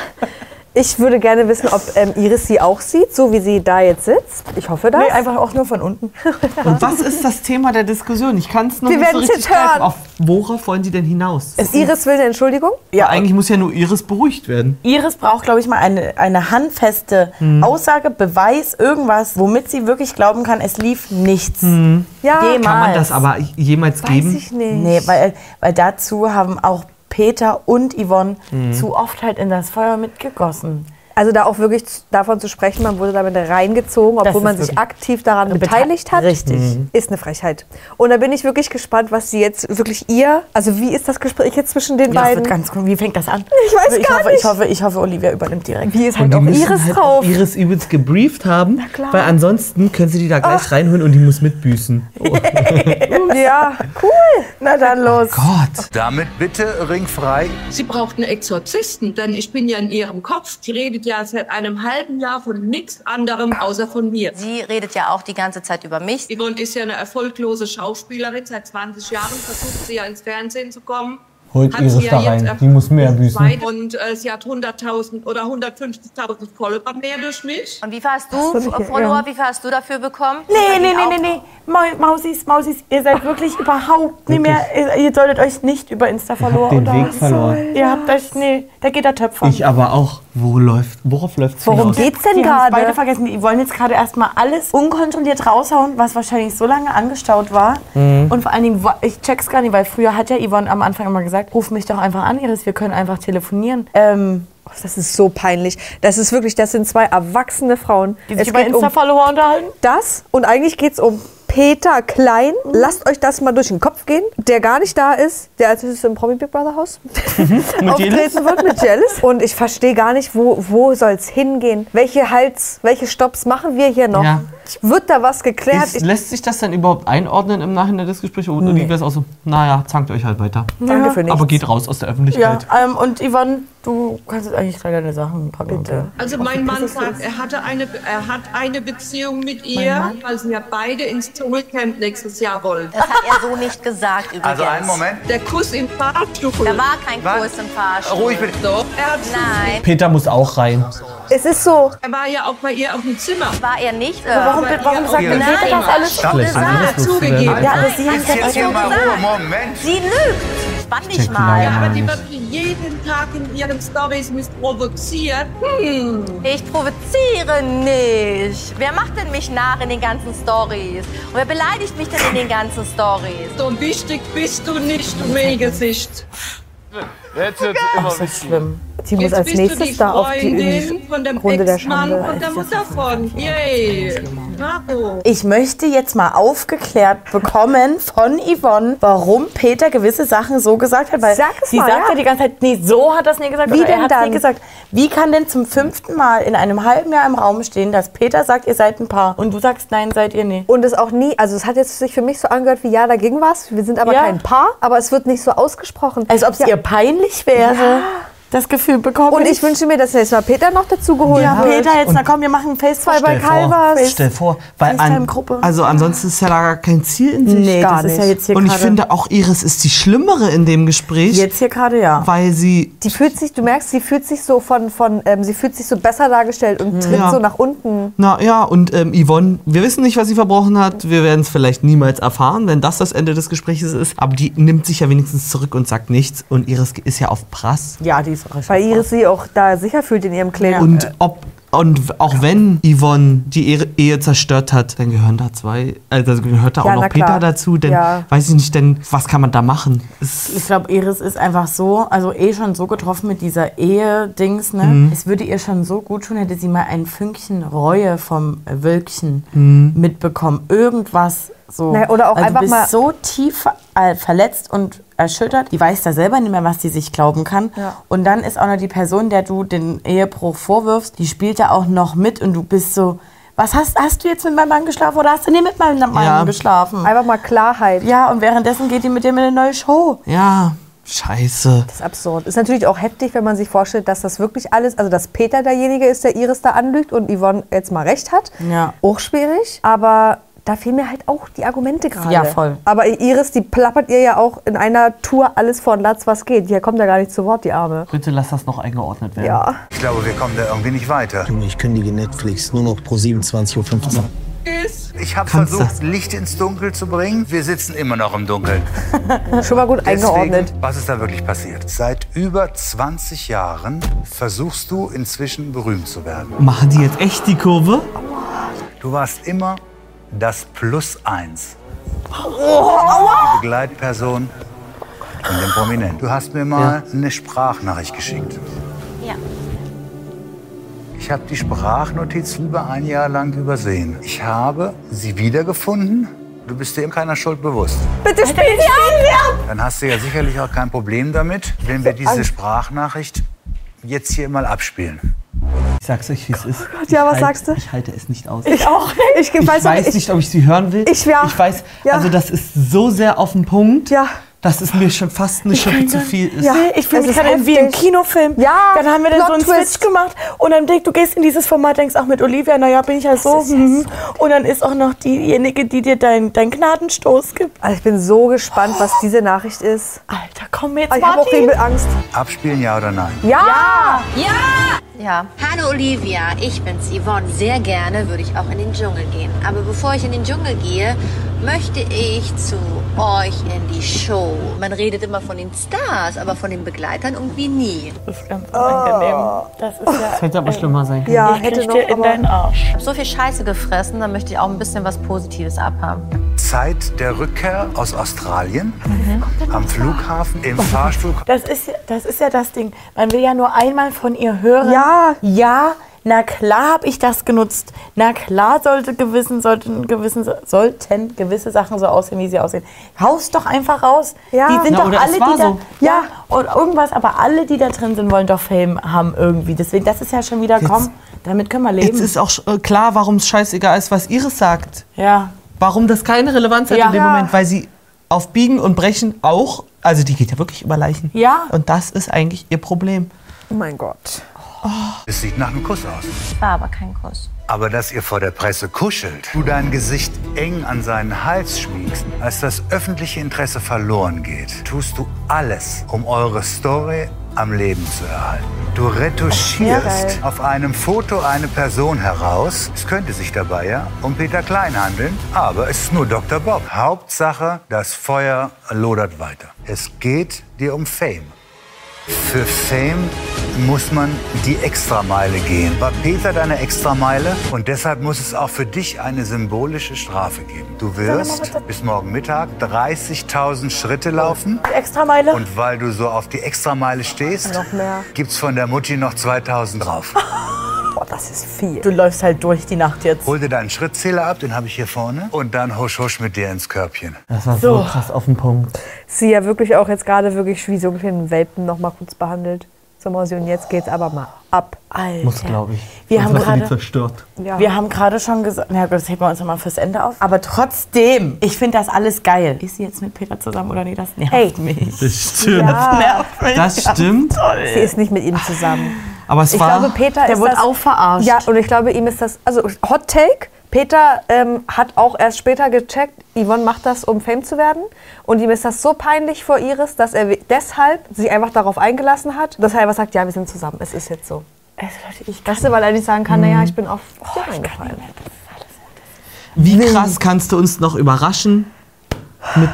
Ich würde gerne wissen, ob ähm, Iris sie auch sieht, so wie sie da jetzt sitzt. Ich hoffe das. Nee, einfach auch nur von unten. Und was ist das Thema der Diskussion? Ich kann es noch Wir nicht so werden's richtig jetzt hören. greifen. Auf worauf wollen Sie denn hinaus? Iris will eine Entschuldigung? Ja. Eigentlich muss ja nur Iris beruhigt werden. Iris braucht, glaube ich, mal eine, eine handfeste Mhm. Aussage, Beweis, irgendwas, womit sie wirklich glauben kann, es lief nichts. Ja. Jemals. Kann man das aber jemals geben? ich nicht. Nee, weil, weil dazu haben auch Peter und Yvonne Mhm. zu oft halt in das Feuer mitgegossen. Also da auch wirklich davon zu sprechen, man wurde damit reingezogen, obwohl man sich aktiv daran Bete- beteiligt hat. Richtig. Mhm. Ist eine Frechheit. Und da bin ich wirklich gespannt, was sie jetzt wirklich ihr, also wie ist das Gespräch jetzt zwischen den Ja, beiden? ganz cool. Wie fängt das an? Ich weiß ich gar hoffe, nicht. Ich hoffe, ich hoffe, Olivia übernimmt direkt. Wie ist halt die auch Iris halt drauf? auch Iris übelst gebrieft haben, klar. weil ansonsten können sie die da gleich reinholen und die muss mitbüßen. ja, cool. Na dann los. Gott. Damit bitte ringfrei. Sie braucht einen Exorzisten, denn ich bin ja in ihrem Kopf. Sie redet ja seit einem halben Jahr von nichts anderem außer von mir. Sie redet ja auch die ganze Zeit über mich. Yvonne ist ja eine erfolglose Schauspielerin. Seit 20 Jahren versucht sie ja ins Fernsehen zu kommen. Holt Hat Iris sie ja da jetzt rein. Die muss mehr büßen. Und äh, sie hat 100.000 oder 150.000 Follower mehr durch mich. Und wie viel hast du, Follower, wie viel hast du dafür bekommen? Nee, nee, nee, nee, nee. Mau- Mausis, Mausis, ihr seid wirklich überhaupt nicht mehr. Ihr, ihr solltet euch nicht über Insta verloren. den Weg verloren. Ihr habt euch. Nee, da geht der Töpfer. Ich aber auch. Wo läuft, worauf läuft es Worum hinaus? geht's denn Die es beide gerade? vergessen. Die wollen jetzt gerade erstmal alles unkontrolliert raushauen, was wahrscheinlich so lange angestaut war. Mhm. Und vor allen Dingen, ich check's gar nicht, weil früher hat ja Yvonne am Anfang immer gesagt, ruf mich doch einfach an, Iris, wir können einfach telefonieren. Ähm, Das ist so peinlich. Das ist wirklich, das sind zwei erwachsene Frauen. die sich Es über geht um Insta-Follower unterhalten. das und eigentlich geht es um Peter Klein. Lasst euch das mal durch den Kopf gehen. Der gar nicht da ist, der als nächstes im Promi Big Brother Haus auftreten wird mit Jealous. Und ich verstehe gar nicht, wo, wo soll es hingehen? Welche Hals, welche Stopps machen wir hier noch? Ja. Wird da was geklärt? Ist, lässt sich das denn überhaupt einordnen im Nachhinein des Gesprächs? Oder nee. wäre es auch so, naja, zankt euch halt weiter. Danke für nichts. Aber geht raus aus der Ja, Öffentlichkeit. ähm, und Yvonne, du kannst jetzt eigentlich gleich deine Sachen packen. Bitte. Also mein Mann sagt, er hatte eine, er hat eine Beziehung mit ihr, weil sie ja beide ins Dschungelcamp nächstes Jahr wollen. Das hat er so nicht gesagt übrigens. Also einen Moment. Der Kuss im Fahrstuhl. Da war kein Was? Kurs im Fahrstuhl. Ruhig bitte. Doch, er hat Nein, Peter muss auch rein. Es ist so. Er war ja auch bei ihr auf dem Zimmer. war er nicht. Warum, Aber warum ihr- sagt denn Peter das alles? Hat er es zugegeben. Ja, aber sie hat das Jetzt hat hier mal gesagt. Ruhe. Moment. Sie lügt. Spann dich mal. Ja, aber die wird jeden Tag in ihren Stories mich provoziert. Hm. Ich provoziere nicht. Wer macht denn mich nach in den ganzen Stories? Und wer beleidigt mich denn in den ganzen Stories? So wichtig bist du nicht, du Mehlgesicht. Jetzt wird immer so schlimm. Die muss als nächstes die da auf die Freundin von dem Runde der Schande. und der Mutter von. Yay. Ich möchte jetzt mal aufgeklärt bekommen von Yvonne, warum Peter gewisse Sachen so gesagt hat. Weil Sag es sie mal, sagt ja. ja die ganze Zeit, nee, so hat das nie gesagt. Wie denn hat dann? gesagt. Wie kann denn zum fünften Mal in einem halben Jahr im Raum stehen, dass Peter sagt, ihr seid ein Paar und du sagst, nein, seid ihr nicht? Und es auch nie, also es hat jetzt sich für mich so angehört wie, ja, da ging was, wir sind aber Ja. kein Paar, aber es wird nicht so ausgesprochen. Als ob es Ja. ihr peinlich wäre. Ja. Das Gefühl bekommen. Und ich wünsche mir, dass jetzt mal Peter noch dazu geholt ja, wird. Peter, jetzt, na komm, wir machen FaceTime bei Calvas. Stell vor, weil an, also ansonsten ist ja da gar kein Ziel in sich. Nee, das ist ja jetzt hier Und ich finde auch Iris ist die Schlimmere in dem Gespräch. Jetzt hier gerade, ja. Weil sie Die fühlt sich, du merkst, sie fühlt sich so von, von ähm, sie fühlt sich so besser dargestellt und tritt Ja. so nach unten. Na ja, und ähm, Yvonne, wir wissen nicht, was sie verbrochen hat. Wir werden es vielleicht niemals erfahren, wenn das das Ende des Gesprächs ist. Aber die nimmt sich ja wenigstens zurück und sagt nichts. Und Iris ist ja auf Prass. Ja, die ist auch Weil Iris sie auch da sicher fühlt in ihrem Kleid. Und ob und auch wenn Yvonne die Ehe, Ehe zerstört hat, dann gehören da zwei, also gehört da Ja, auch noch Peter klar. dazu. Denn Ja. weiß ich nicht, denn was kann man da machen? Es, Ich glaube, Iris ist einfach so, also eh schon so getroffen mit dieser Ehe-Dings, ne? Mhm. Es würde ihr schon so gut tun, hätte sie mal ein Fünkchen Reue vom Wölkchen Mhm. mitbekommen. Irgendwas so. Naja, oder auch Weil einfach du bist mal- so tief äh, verletzt und erschüttert. Die weiß da selber nicht mehr, was sie sich glauben kann. Ja. Und dann ist auch noch die Person, der du den Ehebruch vorwirfst, die spielt da auch noch mit und du bist so, was hast, hast du jetzt mit meinem Mann geschlafen oder hast du nicht mit meinem Mann Ja. geschlafen? Einfach mal Klarheit. Ja, und währenddessen geht die mit dem in eine neue Show. ja, scheiße. Das ist absurd. Ist natürlich auch heftig, wenn man sich vorstellt, dass das wirklich alles, also dass Peter derjenige ist, der Iris da anlügt und Yvonne jetzt mal recht hat. Ja. Auch schwierig. Aber da fehlen mir halt auch die Argumente gerade. Ja, voll. Aber Iris, die plappert ihr ja auch in einer Tour alles von Latz, was geht. Hier kommt ja gar nicht zu Wort, die Arme. Bitte lass das noch eingeordnet werden. Ja. Ich glaube, wir kommen da irgendwie nicht weiter. Junge, ich kündige Netflix. Nur noch pro 27.15 Uhr. Ich habe versucht, Licht ins Dunkel zu bringen. Wir sitzen immer noch im Dunkeln. Schon mal gut eingeordnet. Deswegen, was ist da wirklich passiert? Seit über 20 Jahren versuchst du inzwischen berühmt zu werden. Machen die jetzt echt die Kurve? Du warst immer das Plus eins. Die Begleitperson von dem Prominenten. Du hast mir mal eine Sprachnachricht geschickt. Ja. Ich habe die Sprachnotiz über ein Jahr lang übersehen. Ich habe sie wiedergefunden. Du bist dir eben keiner Schuld bewusst. Bitte spiel sie an! Dann hast du ja sicherlich auch kein Problem damit, wenn wir diese Sprachnachricht jetzt hier mal abspielen. Ich sag's euch, wie es ist. ja, was ich sagst du? Ich halte es nicht aus. Ich auch. Ich, Ich weiß, weiß ich, nicht, ob ich sie hören will. Ich, ja. Ich weiß, Ja. also das ist so sehr auf den Punkt, Ja. dass es mir schon fast eine Schippe zu viel ist. Ja. Ich fühle Es mich gerade wie im. Kinofilm. Ja, Dann haben wir dann so einen Plot-Twist. Switch gemacht und dann denkst du gehst in dieses Format, denkst auch mit Olivia, naja, bin ich halt so. mhm. Und dann ist auch noch diejenige, die dir dein, dein Gnadenstoß gibt. Also ich bin so gespannt, was diese Nachricht ist. Alter, komm jetzt, Ich habe auch Martin. übel Angst. Abspielen, ja oder nein? Ja! Ja. Hallo Olivia, ich bin's Yvonne. Sehr gerne würde ich auch in den Dschungel gehen. Aber bevor ich in den Dschungel gehe, möchte ich zu euch in die Show. Man redet immer von den Stars, aber von den Begleitern irgendwie nie. Das ist ganz unangenehm. Das ist ja. Das hätte aber schlimmer sein können. Ja, ich hätte noch, dir in deinen Arsch. Ich hab so viel Scheiße gefressen, da möchte ich auch ein bisschen was Positives abhaben. Zeit der Rückkehr aus Australien, am Flughafen, im Fahrstuhl. Das ist, ja- das ist ja das Ding. Man will ja nur einmal von ihr hören. Ja. Ja, na klar habe ich das genutzt. Na klar sollte gewissen, sollten, gewissen, sollten gewisse Sachen so aussehen, wie sie aussehen. Haus doch einfach raus. Ja. Die sind Na, doch alle, die da. so. Ja, und irgendwas, aber alle, die da drin sind, wollen doch Fame haben irgendwie. Deswegen, das ist ja schon wieder, Jetzt- komm, damit können wir leben. Jetzt ist auch äh, klar, warum es scheißegal ist, was Iris sagt. ja. Warum das keine Relevanz hat Ja. in dem Ja. Moment, weil sie auf Biegen und Brechen auch, also die geht ja wirklich über Leichen. Ja. Und das ist eigentlich ihr Problem. Oh mein Gott. Es sieht nach einem Kuss aus. War aber kein Kuss. Aber dass ihr vor der Presse kuschelt, du dein Gesicht eng an seinen Hals schmiegst, als das öffentliche Interesse verloren geht, tust du alles, um eure Story am Leben zu erhalten. Du retuschierst auf einem Foto eine Person heraus. Es könnte sich dabei ja um Peter Klein handeln, aber es ist nur Dr. Bob. Hauptsache, das Feuer lodert weiter. Es geht dir um Fame. Für Fame muss man die Extrameile gehen. War Peter deine Extrameile? Und deshalb muss es auch für dich eine symbolische Strafe geben. Du wirst bis morgen Mittag 30.000 Schritte laufen. Die Extrameile? Und weil du so auf die Extrameile stehst, Noch mehr. gibt's von der Mutti noch 2.000 drauf. Boah, das ist viel. Du läufst halt durch die Nacht jetzt. Hol dir deinen Schrittzähler ab, den habe ich hier vorne. Und dann husch husch mit dir ins Körbchen. Das war so, So. krass auf den Punkt. Sie ja wirklich auch jetzt gerade wirklich wie so einen kleinen Welpen noch mal kurz behandelt. So Mausi, und jetzt geht's aber mal ab. Alter. Muss, glaube ich. Wir Sonst haben gerade- zerstört. Ja. Wir haben gerade schon gesagt, na gut, das heben wir uns nochmal fürs Ende auf. Aber trotzdem, ich finde das alles geil. Ist sie jetzt mit Peter zusammen oder nee? Das nervt Hey. mich. Das stimmt. Das nervt mich. Das stimmt. Sie ist nicht mit ihm zusammen. Aber es ich war. glaube, Peter Der ist wurde das, auch verarscht. Ja, und ich glaube, ihm ist das, also Hot Take, Peter ähm, hat auch erst später gecheckt, Yvonne macht das, um Fame zu werden. Und ihm ist das so peinlich vor Iris, dass er deshalb sich einfach darauf eingelassen hat, dass er einfach sagt, ja, wir sind zusammen, es ist jetzt so. Also Leute, ich Weißt du, weil er nicht sagen kann, Mhm. naja, ich bin auf dir reingefallen. Wie krass kannst du uns noch überraschen mit,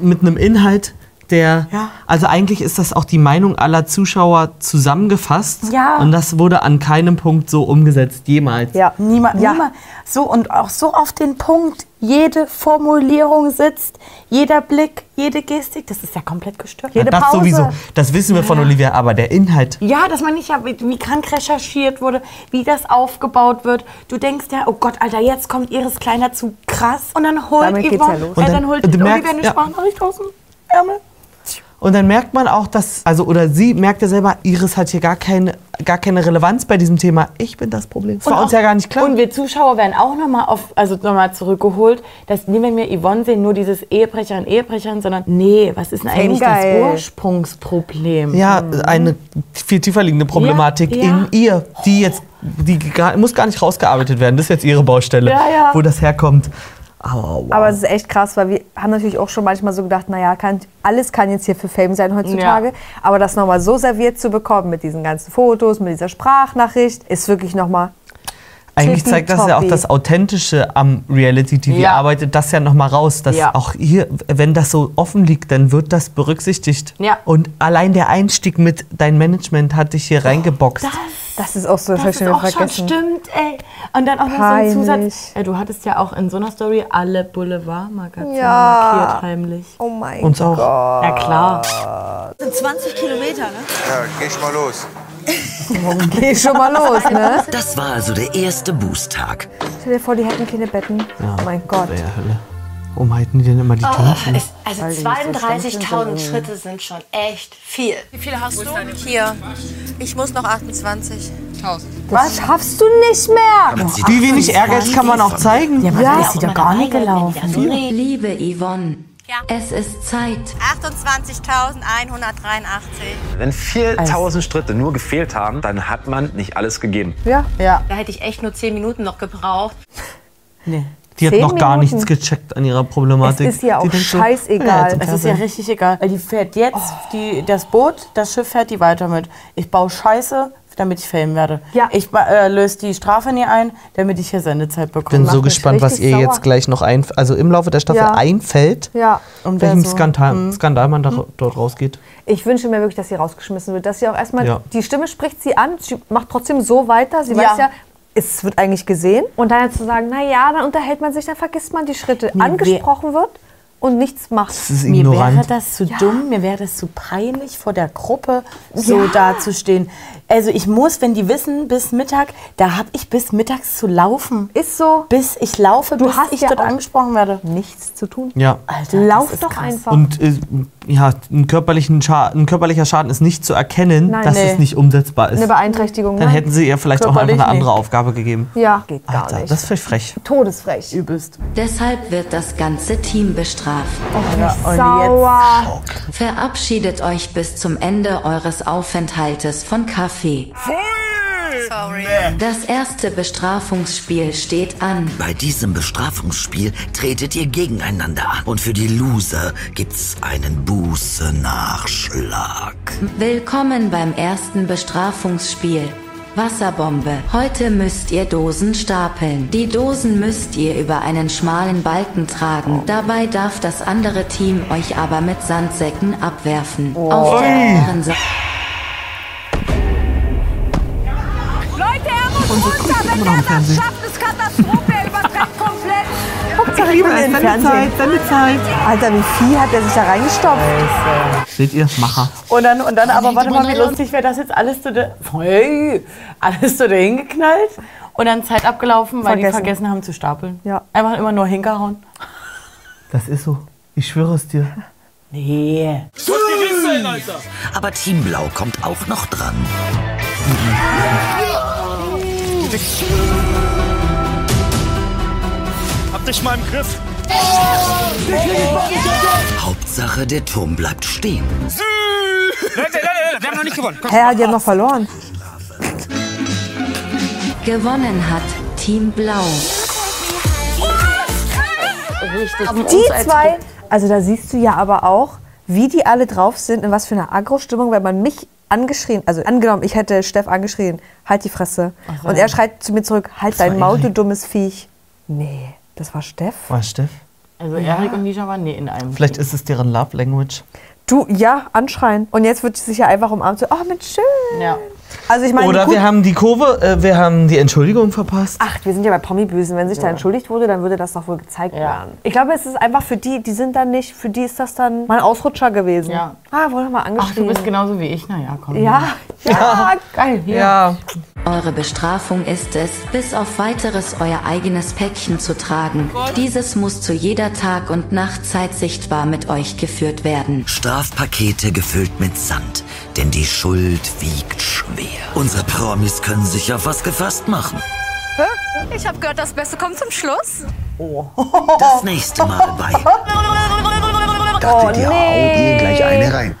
mit einem Inhalt, der. Also eigentlich ist das auch die Meinung aller Zuschauer zusammengefasst. Ja. Und das wurde an keinem Punkt so umgesetzt, jemals. Ja. Niemand, Ja. niemand. So und auch so auf den Punkt. Jede Formulierung sitzt, jeder Blick, jede Gestik, das ist ja komplett gestört. Ja, das sowieso. Das wissen wir von Olivia, aber der Inhalt. Ja, dass man nicht, ja, wie, wie krank recherchiert wurde, wie das aufgebaut wird. Du denkst ja, oh Gott, Alter, jetzt kommt Iris Kleiner zu krass. Und dann holt Damit Yvonne, ja los. Äh, Und dann, dann- holt Olivia merkst, eine ja. Sprachnachricht aus dem Ärmel. Und dann merkt man auch, dass, also, oder sie merkt ja selber, Iris hat hier gar keine, gar keine Relevanz bei diesem Thema. Ich bin das Problem. Das war uns auch- ja gar nicht klar. Und wir Zuschauer werden auch nochmal auf, also nochmal zurückgeholt, dass nie, wenn wir Yvonne sehen, nur dieses Ehebrecher und Ehebrecherin, sondern nee, was ist denn eigentlich geil. das Ursprungsproblem? Ja, eine viel tiefer liegende Problematik Ja, ja. in ihr, die jetzt, die gar, muss gar nicht rausgearbeitet werden. Das ist jetzt ihre Baustelle, Ja, ja. wo das herkommt. Aber wow. Aber es ist echt krass, weil wir haben natürlich auch schon manchmal so gedacht, naja, kann, alles kann jetzt hier für Fame sein heutzutage. Aber das nochmal so serviert zu bekommen mit diesen ganzen Fotos, mit dieser Sprachnachricht, ist wirklich nochmal. Eigentlich zeigt das ja auch das Authentische am Reality-TV. Ja. Arbeitet das ja nochmal raus, dass Ja. auch hier, wenn das so offen liegt, dann wird das berücksichtigt. Ja. Und allein der Einstieg mit dein Management hat dich hier reingeboxt. Das ist auch so, das, Das ich ist schon auch wieder schon vergessen. stimmt, ey. Und dann auch noch so ein Peinlich. Zusatz. Äh, du hattest ja auch in so einer Story alle Boulevardmagazine Ja. markiert heimlich. Oh mein Uns auch. Ja, klar. Das sind 20 Kilometer, ne? Ja, geh schon mal los. Geh schon mal los, ne? Das war also der erste Boosttag. Stell dir vor, die hätten keine Betten. Oh mein Gott. Wäre Hölle. Warum halten die denn immer die Oh, zu? es, also Weil die nicht so 32.000 ständig sind. Schritte sind schon echt viel. Wie viele hast du? Hier. Ich muss noch 28. Was schaffst du nicht mehr? Wie wenig Ehrgeiz kann man auch zeigen? Ja, aber Ja. ist sie doch gar nicht gelaufen. Liebe Yvonne, es ist Zeit. 28.183. Wenn 4000 Schritte nur gefehlt haben, dann hat man nicht alles gegeben. Ja. Ja. Da hätte ich echt nur 10 Minuten noch gebraucht. Nee. Die hat noch gar Minuten. nichts gecheckt an ihrer Problematik. Es ist ihr auch Die denkt so, scheißegal. ja, Es ist ja richtig egal. Weil die fährt jetzt, die, das Boot, das Schiff fährt die weiter mit. Ich baue Scheiße, damit ich Fame werde. Ja. Ich äh, löse die Strafe nie ein, damit ich hier Sendezeit Ich bekomme. bin so gespannt, was ihr sauer. jetzt gleich noch ein, also im Laufe der Staffel Ja. einfällt, Ja. Und wer welchem so- Skandal, Hm. Skandal man da, dort rausgeht. Ich wünsche mir wirklich, dass sie rausgeschmissen wird. Dass sie auch erstmal, Ja. die Stimme spricht sie an, sie macht trotzdem so weiter. Sie Ja. weiß ja, es wird eigentlich gesehen. Und dann zu sagen, na ja, dann unterhält man sich, dann vergisst man die Schritte. Mir Angesprochen wird und nichts macht. Das ist Mir wäre das zu dumm, mir wäre das zu peinlich, vor der Gruppe so Ja. dazustehen. Also ich muss, wenn die wissen, bis Mittag, da habe ich bis mittags zu laufen. Ist so. Bis ich laufe, Du bis hast ich ja dort angesprochen werde. Nichts zu tun. Ja. Alter, Lauf doch krass. einfach. Und äh, ja, ein, körperlichen Scha ein körperlicher Schaden ist nicht zu erkennen, Nein. dass Nee. es nicht umsetzbar ist. Eine Beeinträchtigung. Dann nein. hätten sie ihr vielleicht auch einfach eine andere nicht. Aufgabe gegeben. Ja, geht gar Alter, nicht. das ist vielleicht frech. Todesfrech. Übelst. Deshalb wird das ganze Team bestraft. Ja, und Sauer. Verabschiedet euch bis zum Ende eures Aufenthaltes von Kaffee. Sorry. Das erste Bestrafungsspiel steht an. Bei diesem Bestrafungsspiel tretet ihr gegeneinander an. Und für die Loser gibt's einen Buße-Nachschlag. Willkommen beim ersten Bestrafungsspiel. Wasserbombe. Heute müsst ihr Dosen stapeln. Die Dosen müsst ihr über einen schmalen Balken tragen. Dabei darf das andere Team euch aber mit Sandsäcken abwerfen. Auf der anderen Seite. Und so. Guck ich immer noch im Fernsehen. Katastrophe, er übertreibt komplett. Hauptsache Liebe, ich bin im Sendezeit, Fernsehen. Sendezeit. Alter, wie viel hat er sich da reingestopft? Seht ihr? Macher. Und dann, und dann aber warte mal, wie lustig wäre das jetzt alles so, da, hey, alles so dahin geknallt und dann Zeit abgelaufen, weil die Vergessen. vergessen haben zu stapeln. Ja. Einfach immer nur hingehauen. Das ist so. Ich schwöre es dir. Nee. Aber Team Blau kommt auch noch dran. Hab dich mal im Griff. Hauptsache, der Turm bleibt stehen. Leute, Leute, Leute, wir haben noch nicht gewonnen. Komm. Hä, die haben noch verloren. Gewonnen hat Team Blau. Richtig. Die zwei, also da siehst du ja aber auch, wie die alle drauf sind, in was für einer Agro-Stimmung, wenn man mich angeschrien, also angenommen, ich hätte Steff angeschrien, halt die Fresse. so. Und er schreit zu mir zurück, halt war dein Maul, du dummes Viech. Nee, das war Steff. Was, Steff? Also Erik und Nisha waren nie in einem. Vielleicht ist es deren Love Language. Du, ja, anschreien. Und jetzt wird sie sich ja einfach umarmt, so, oh, Mensch, schön. Ja. Also ich meine, Oder wir haben die Kurve, äh, wir haben die Entschuldigung verpasst. Ach, wir sind ja bei Promi-Büsen. Wenn sich da entschuldigt wurde, dann würde das doch wohl gezeigt Ja. werden. Ich glaube, es ist einfach für die, die sind dann nicht, für die ist das dann mal ein Ausrutscher gewesen. Ja. Ah, wurde mal Ach, angeschrieben. du bist genauso wie ich. Naja, komm. Ja, ja, Geil, hier. Ja. Eure Bestrafung ist es, bis auf weiteres euer eigenes Päckchen zu tragen. Dieses muss zu jeder Tag- und Nachtzeit sichtbar mit euch geführt werden. Strafpakete gefüllt mit Sand, denn die Schuld wiegt schwer. Unsere Promis können sich auf was gefasst machen. Ich habe gehört, das Beste kommt zum Schluss. Das nächste Mal bei Oh, Die haut ihr gleich eine rein.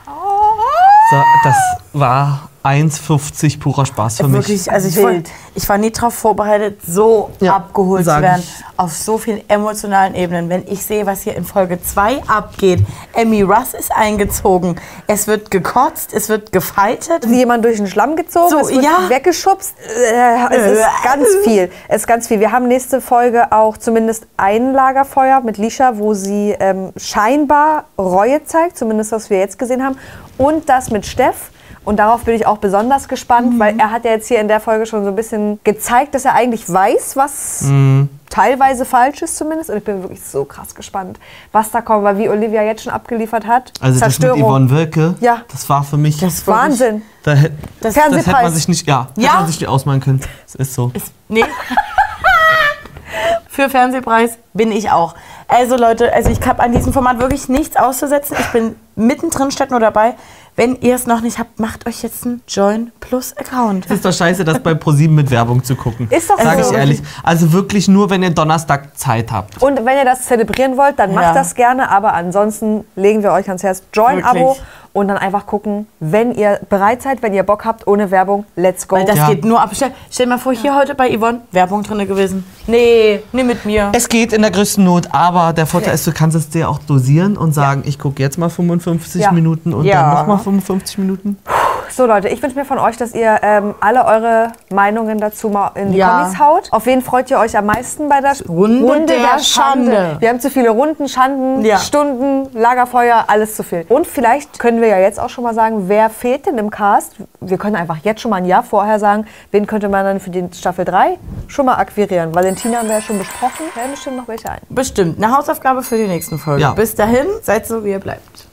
So, das war 1,50 purer Spaß für mich. Wirklich, also ich war, ich war nie darauf vorbereitet, so Ja, abgeholt zu werden. ich. Auf so vielen emotionalen Ebenen. Wenn ich sehe, was hier in Folge 2 abgeht. Emmy Russ ist eingezogen. Es wird gekotzt, es wird gefeitet. Wie jemand durch den Schlamm gezogen, So, es wird ja. weggeschubst. Äh, es ist ganz viel. Es ist ganz viel. Wir haben nächste Folge auch zumindest ein Lagerfeuer mit Lisha, wo sie ähm, scheinbar Reue zeigt, zumindest was wir jetzt gesehen haben. Und das mit Steff. Und darauf bin ich auch besonders gespannt, weil er hat ja jetzt hier in der Folge schon so ein bisschen gezeigt, dass er eigentlich weiß, was Mhm. teilweise falsch ist zumindest. Und ich bin wirklich so krass gespannt, was da kommt, weil wie Olivia jetzt schon abgeliefert hat. Also das mit Yvonne Wilke, Ja. das war für mich... Das war Wahnsinn. Da, hätt- Das- das, hätte man Fernsehpreis. sich nicht, ja, Ja? hätte man sich nicht ausmalen können. Das ist so. Nee. Für Fernsehpreis bin ich auch. Also Leute, also ich habe an diesem Format wirklich nichts auszusetzen. Ich bin mittendrin, statt nur dabei. Wenn ihr es noch nicht habt, macht euch jetzt einen Join Plus Account. Es ist doch scheiße, das bei ProSieben mit Werbung zu gucken. Ist doch Sag so. ich ehrlich. Also wirklich nur, wenn ihr Donnerstag Zeit habt. Und wenn ihr das zelebrieren wollt, dann macht Ja. das gerne. Aber ansonsten legen wir euch ans Herz, Join-Abo Wirklich. Und dann einfach gucken, wenn ihr bereit seid, wenn ihr Bock habt, ohne Werbung, let's go. Weil das Ja. geht nur ab. Stell, stell mal vor, hier heute bei Yvonne Werbung drin gewesen. Nee, nee mit mir. Es geht in der größten Not, aber der Vorteil ist, du kannst es dir auch dosieren und sagen, ich gucke jetzt mal 55 Ja. Minuten und Ja. dann nochmal 55 Minuten. So Leute, ich wünsche mir von euch, dass ihr ähm, alle eure Meinungen dazu mal in die Ja. Kommis haut. Auf wen freut ihr euch am meisten bei der Runde der Schande. Wir haben zu viele Runden, Schanden, Ja. Stunden, Lagerfeuer, alles zu viel. Und vielleicht können wir ja jetzt auch schon mal sagen, wer fehlt denn im Cast? Wir können einfach jetzt schon mal ein Jahr vorher sagen, wen könnte man dann für die Staffel 3 schon mal akquirieren. Valentina haben wir ja schon besprochen. Fällen bestimmt noch welche ein. Bestimmt. Eine Hausaufgabe für die nächsten Folgen. Ja. Bis dahin, seid so, wie ihr bleibt.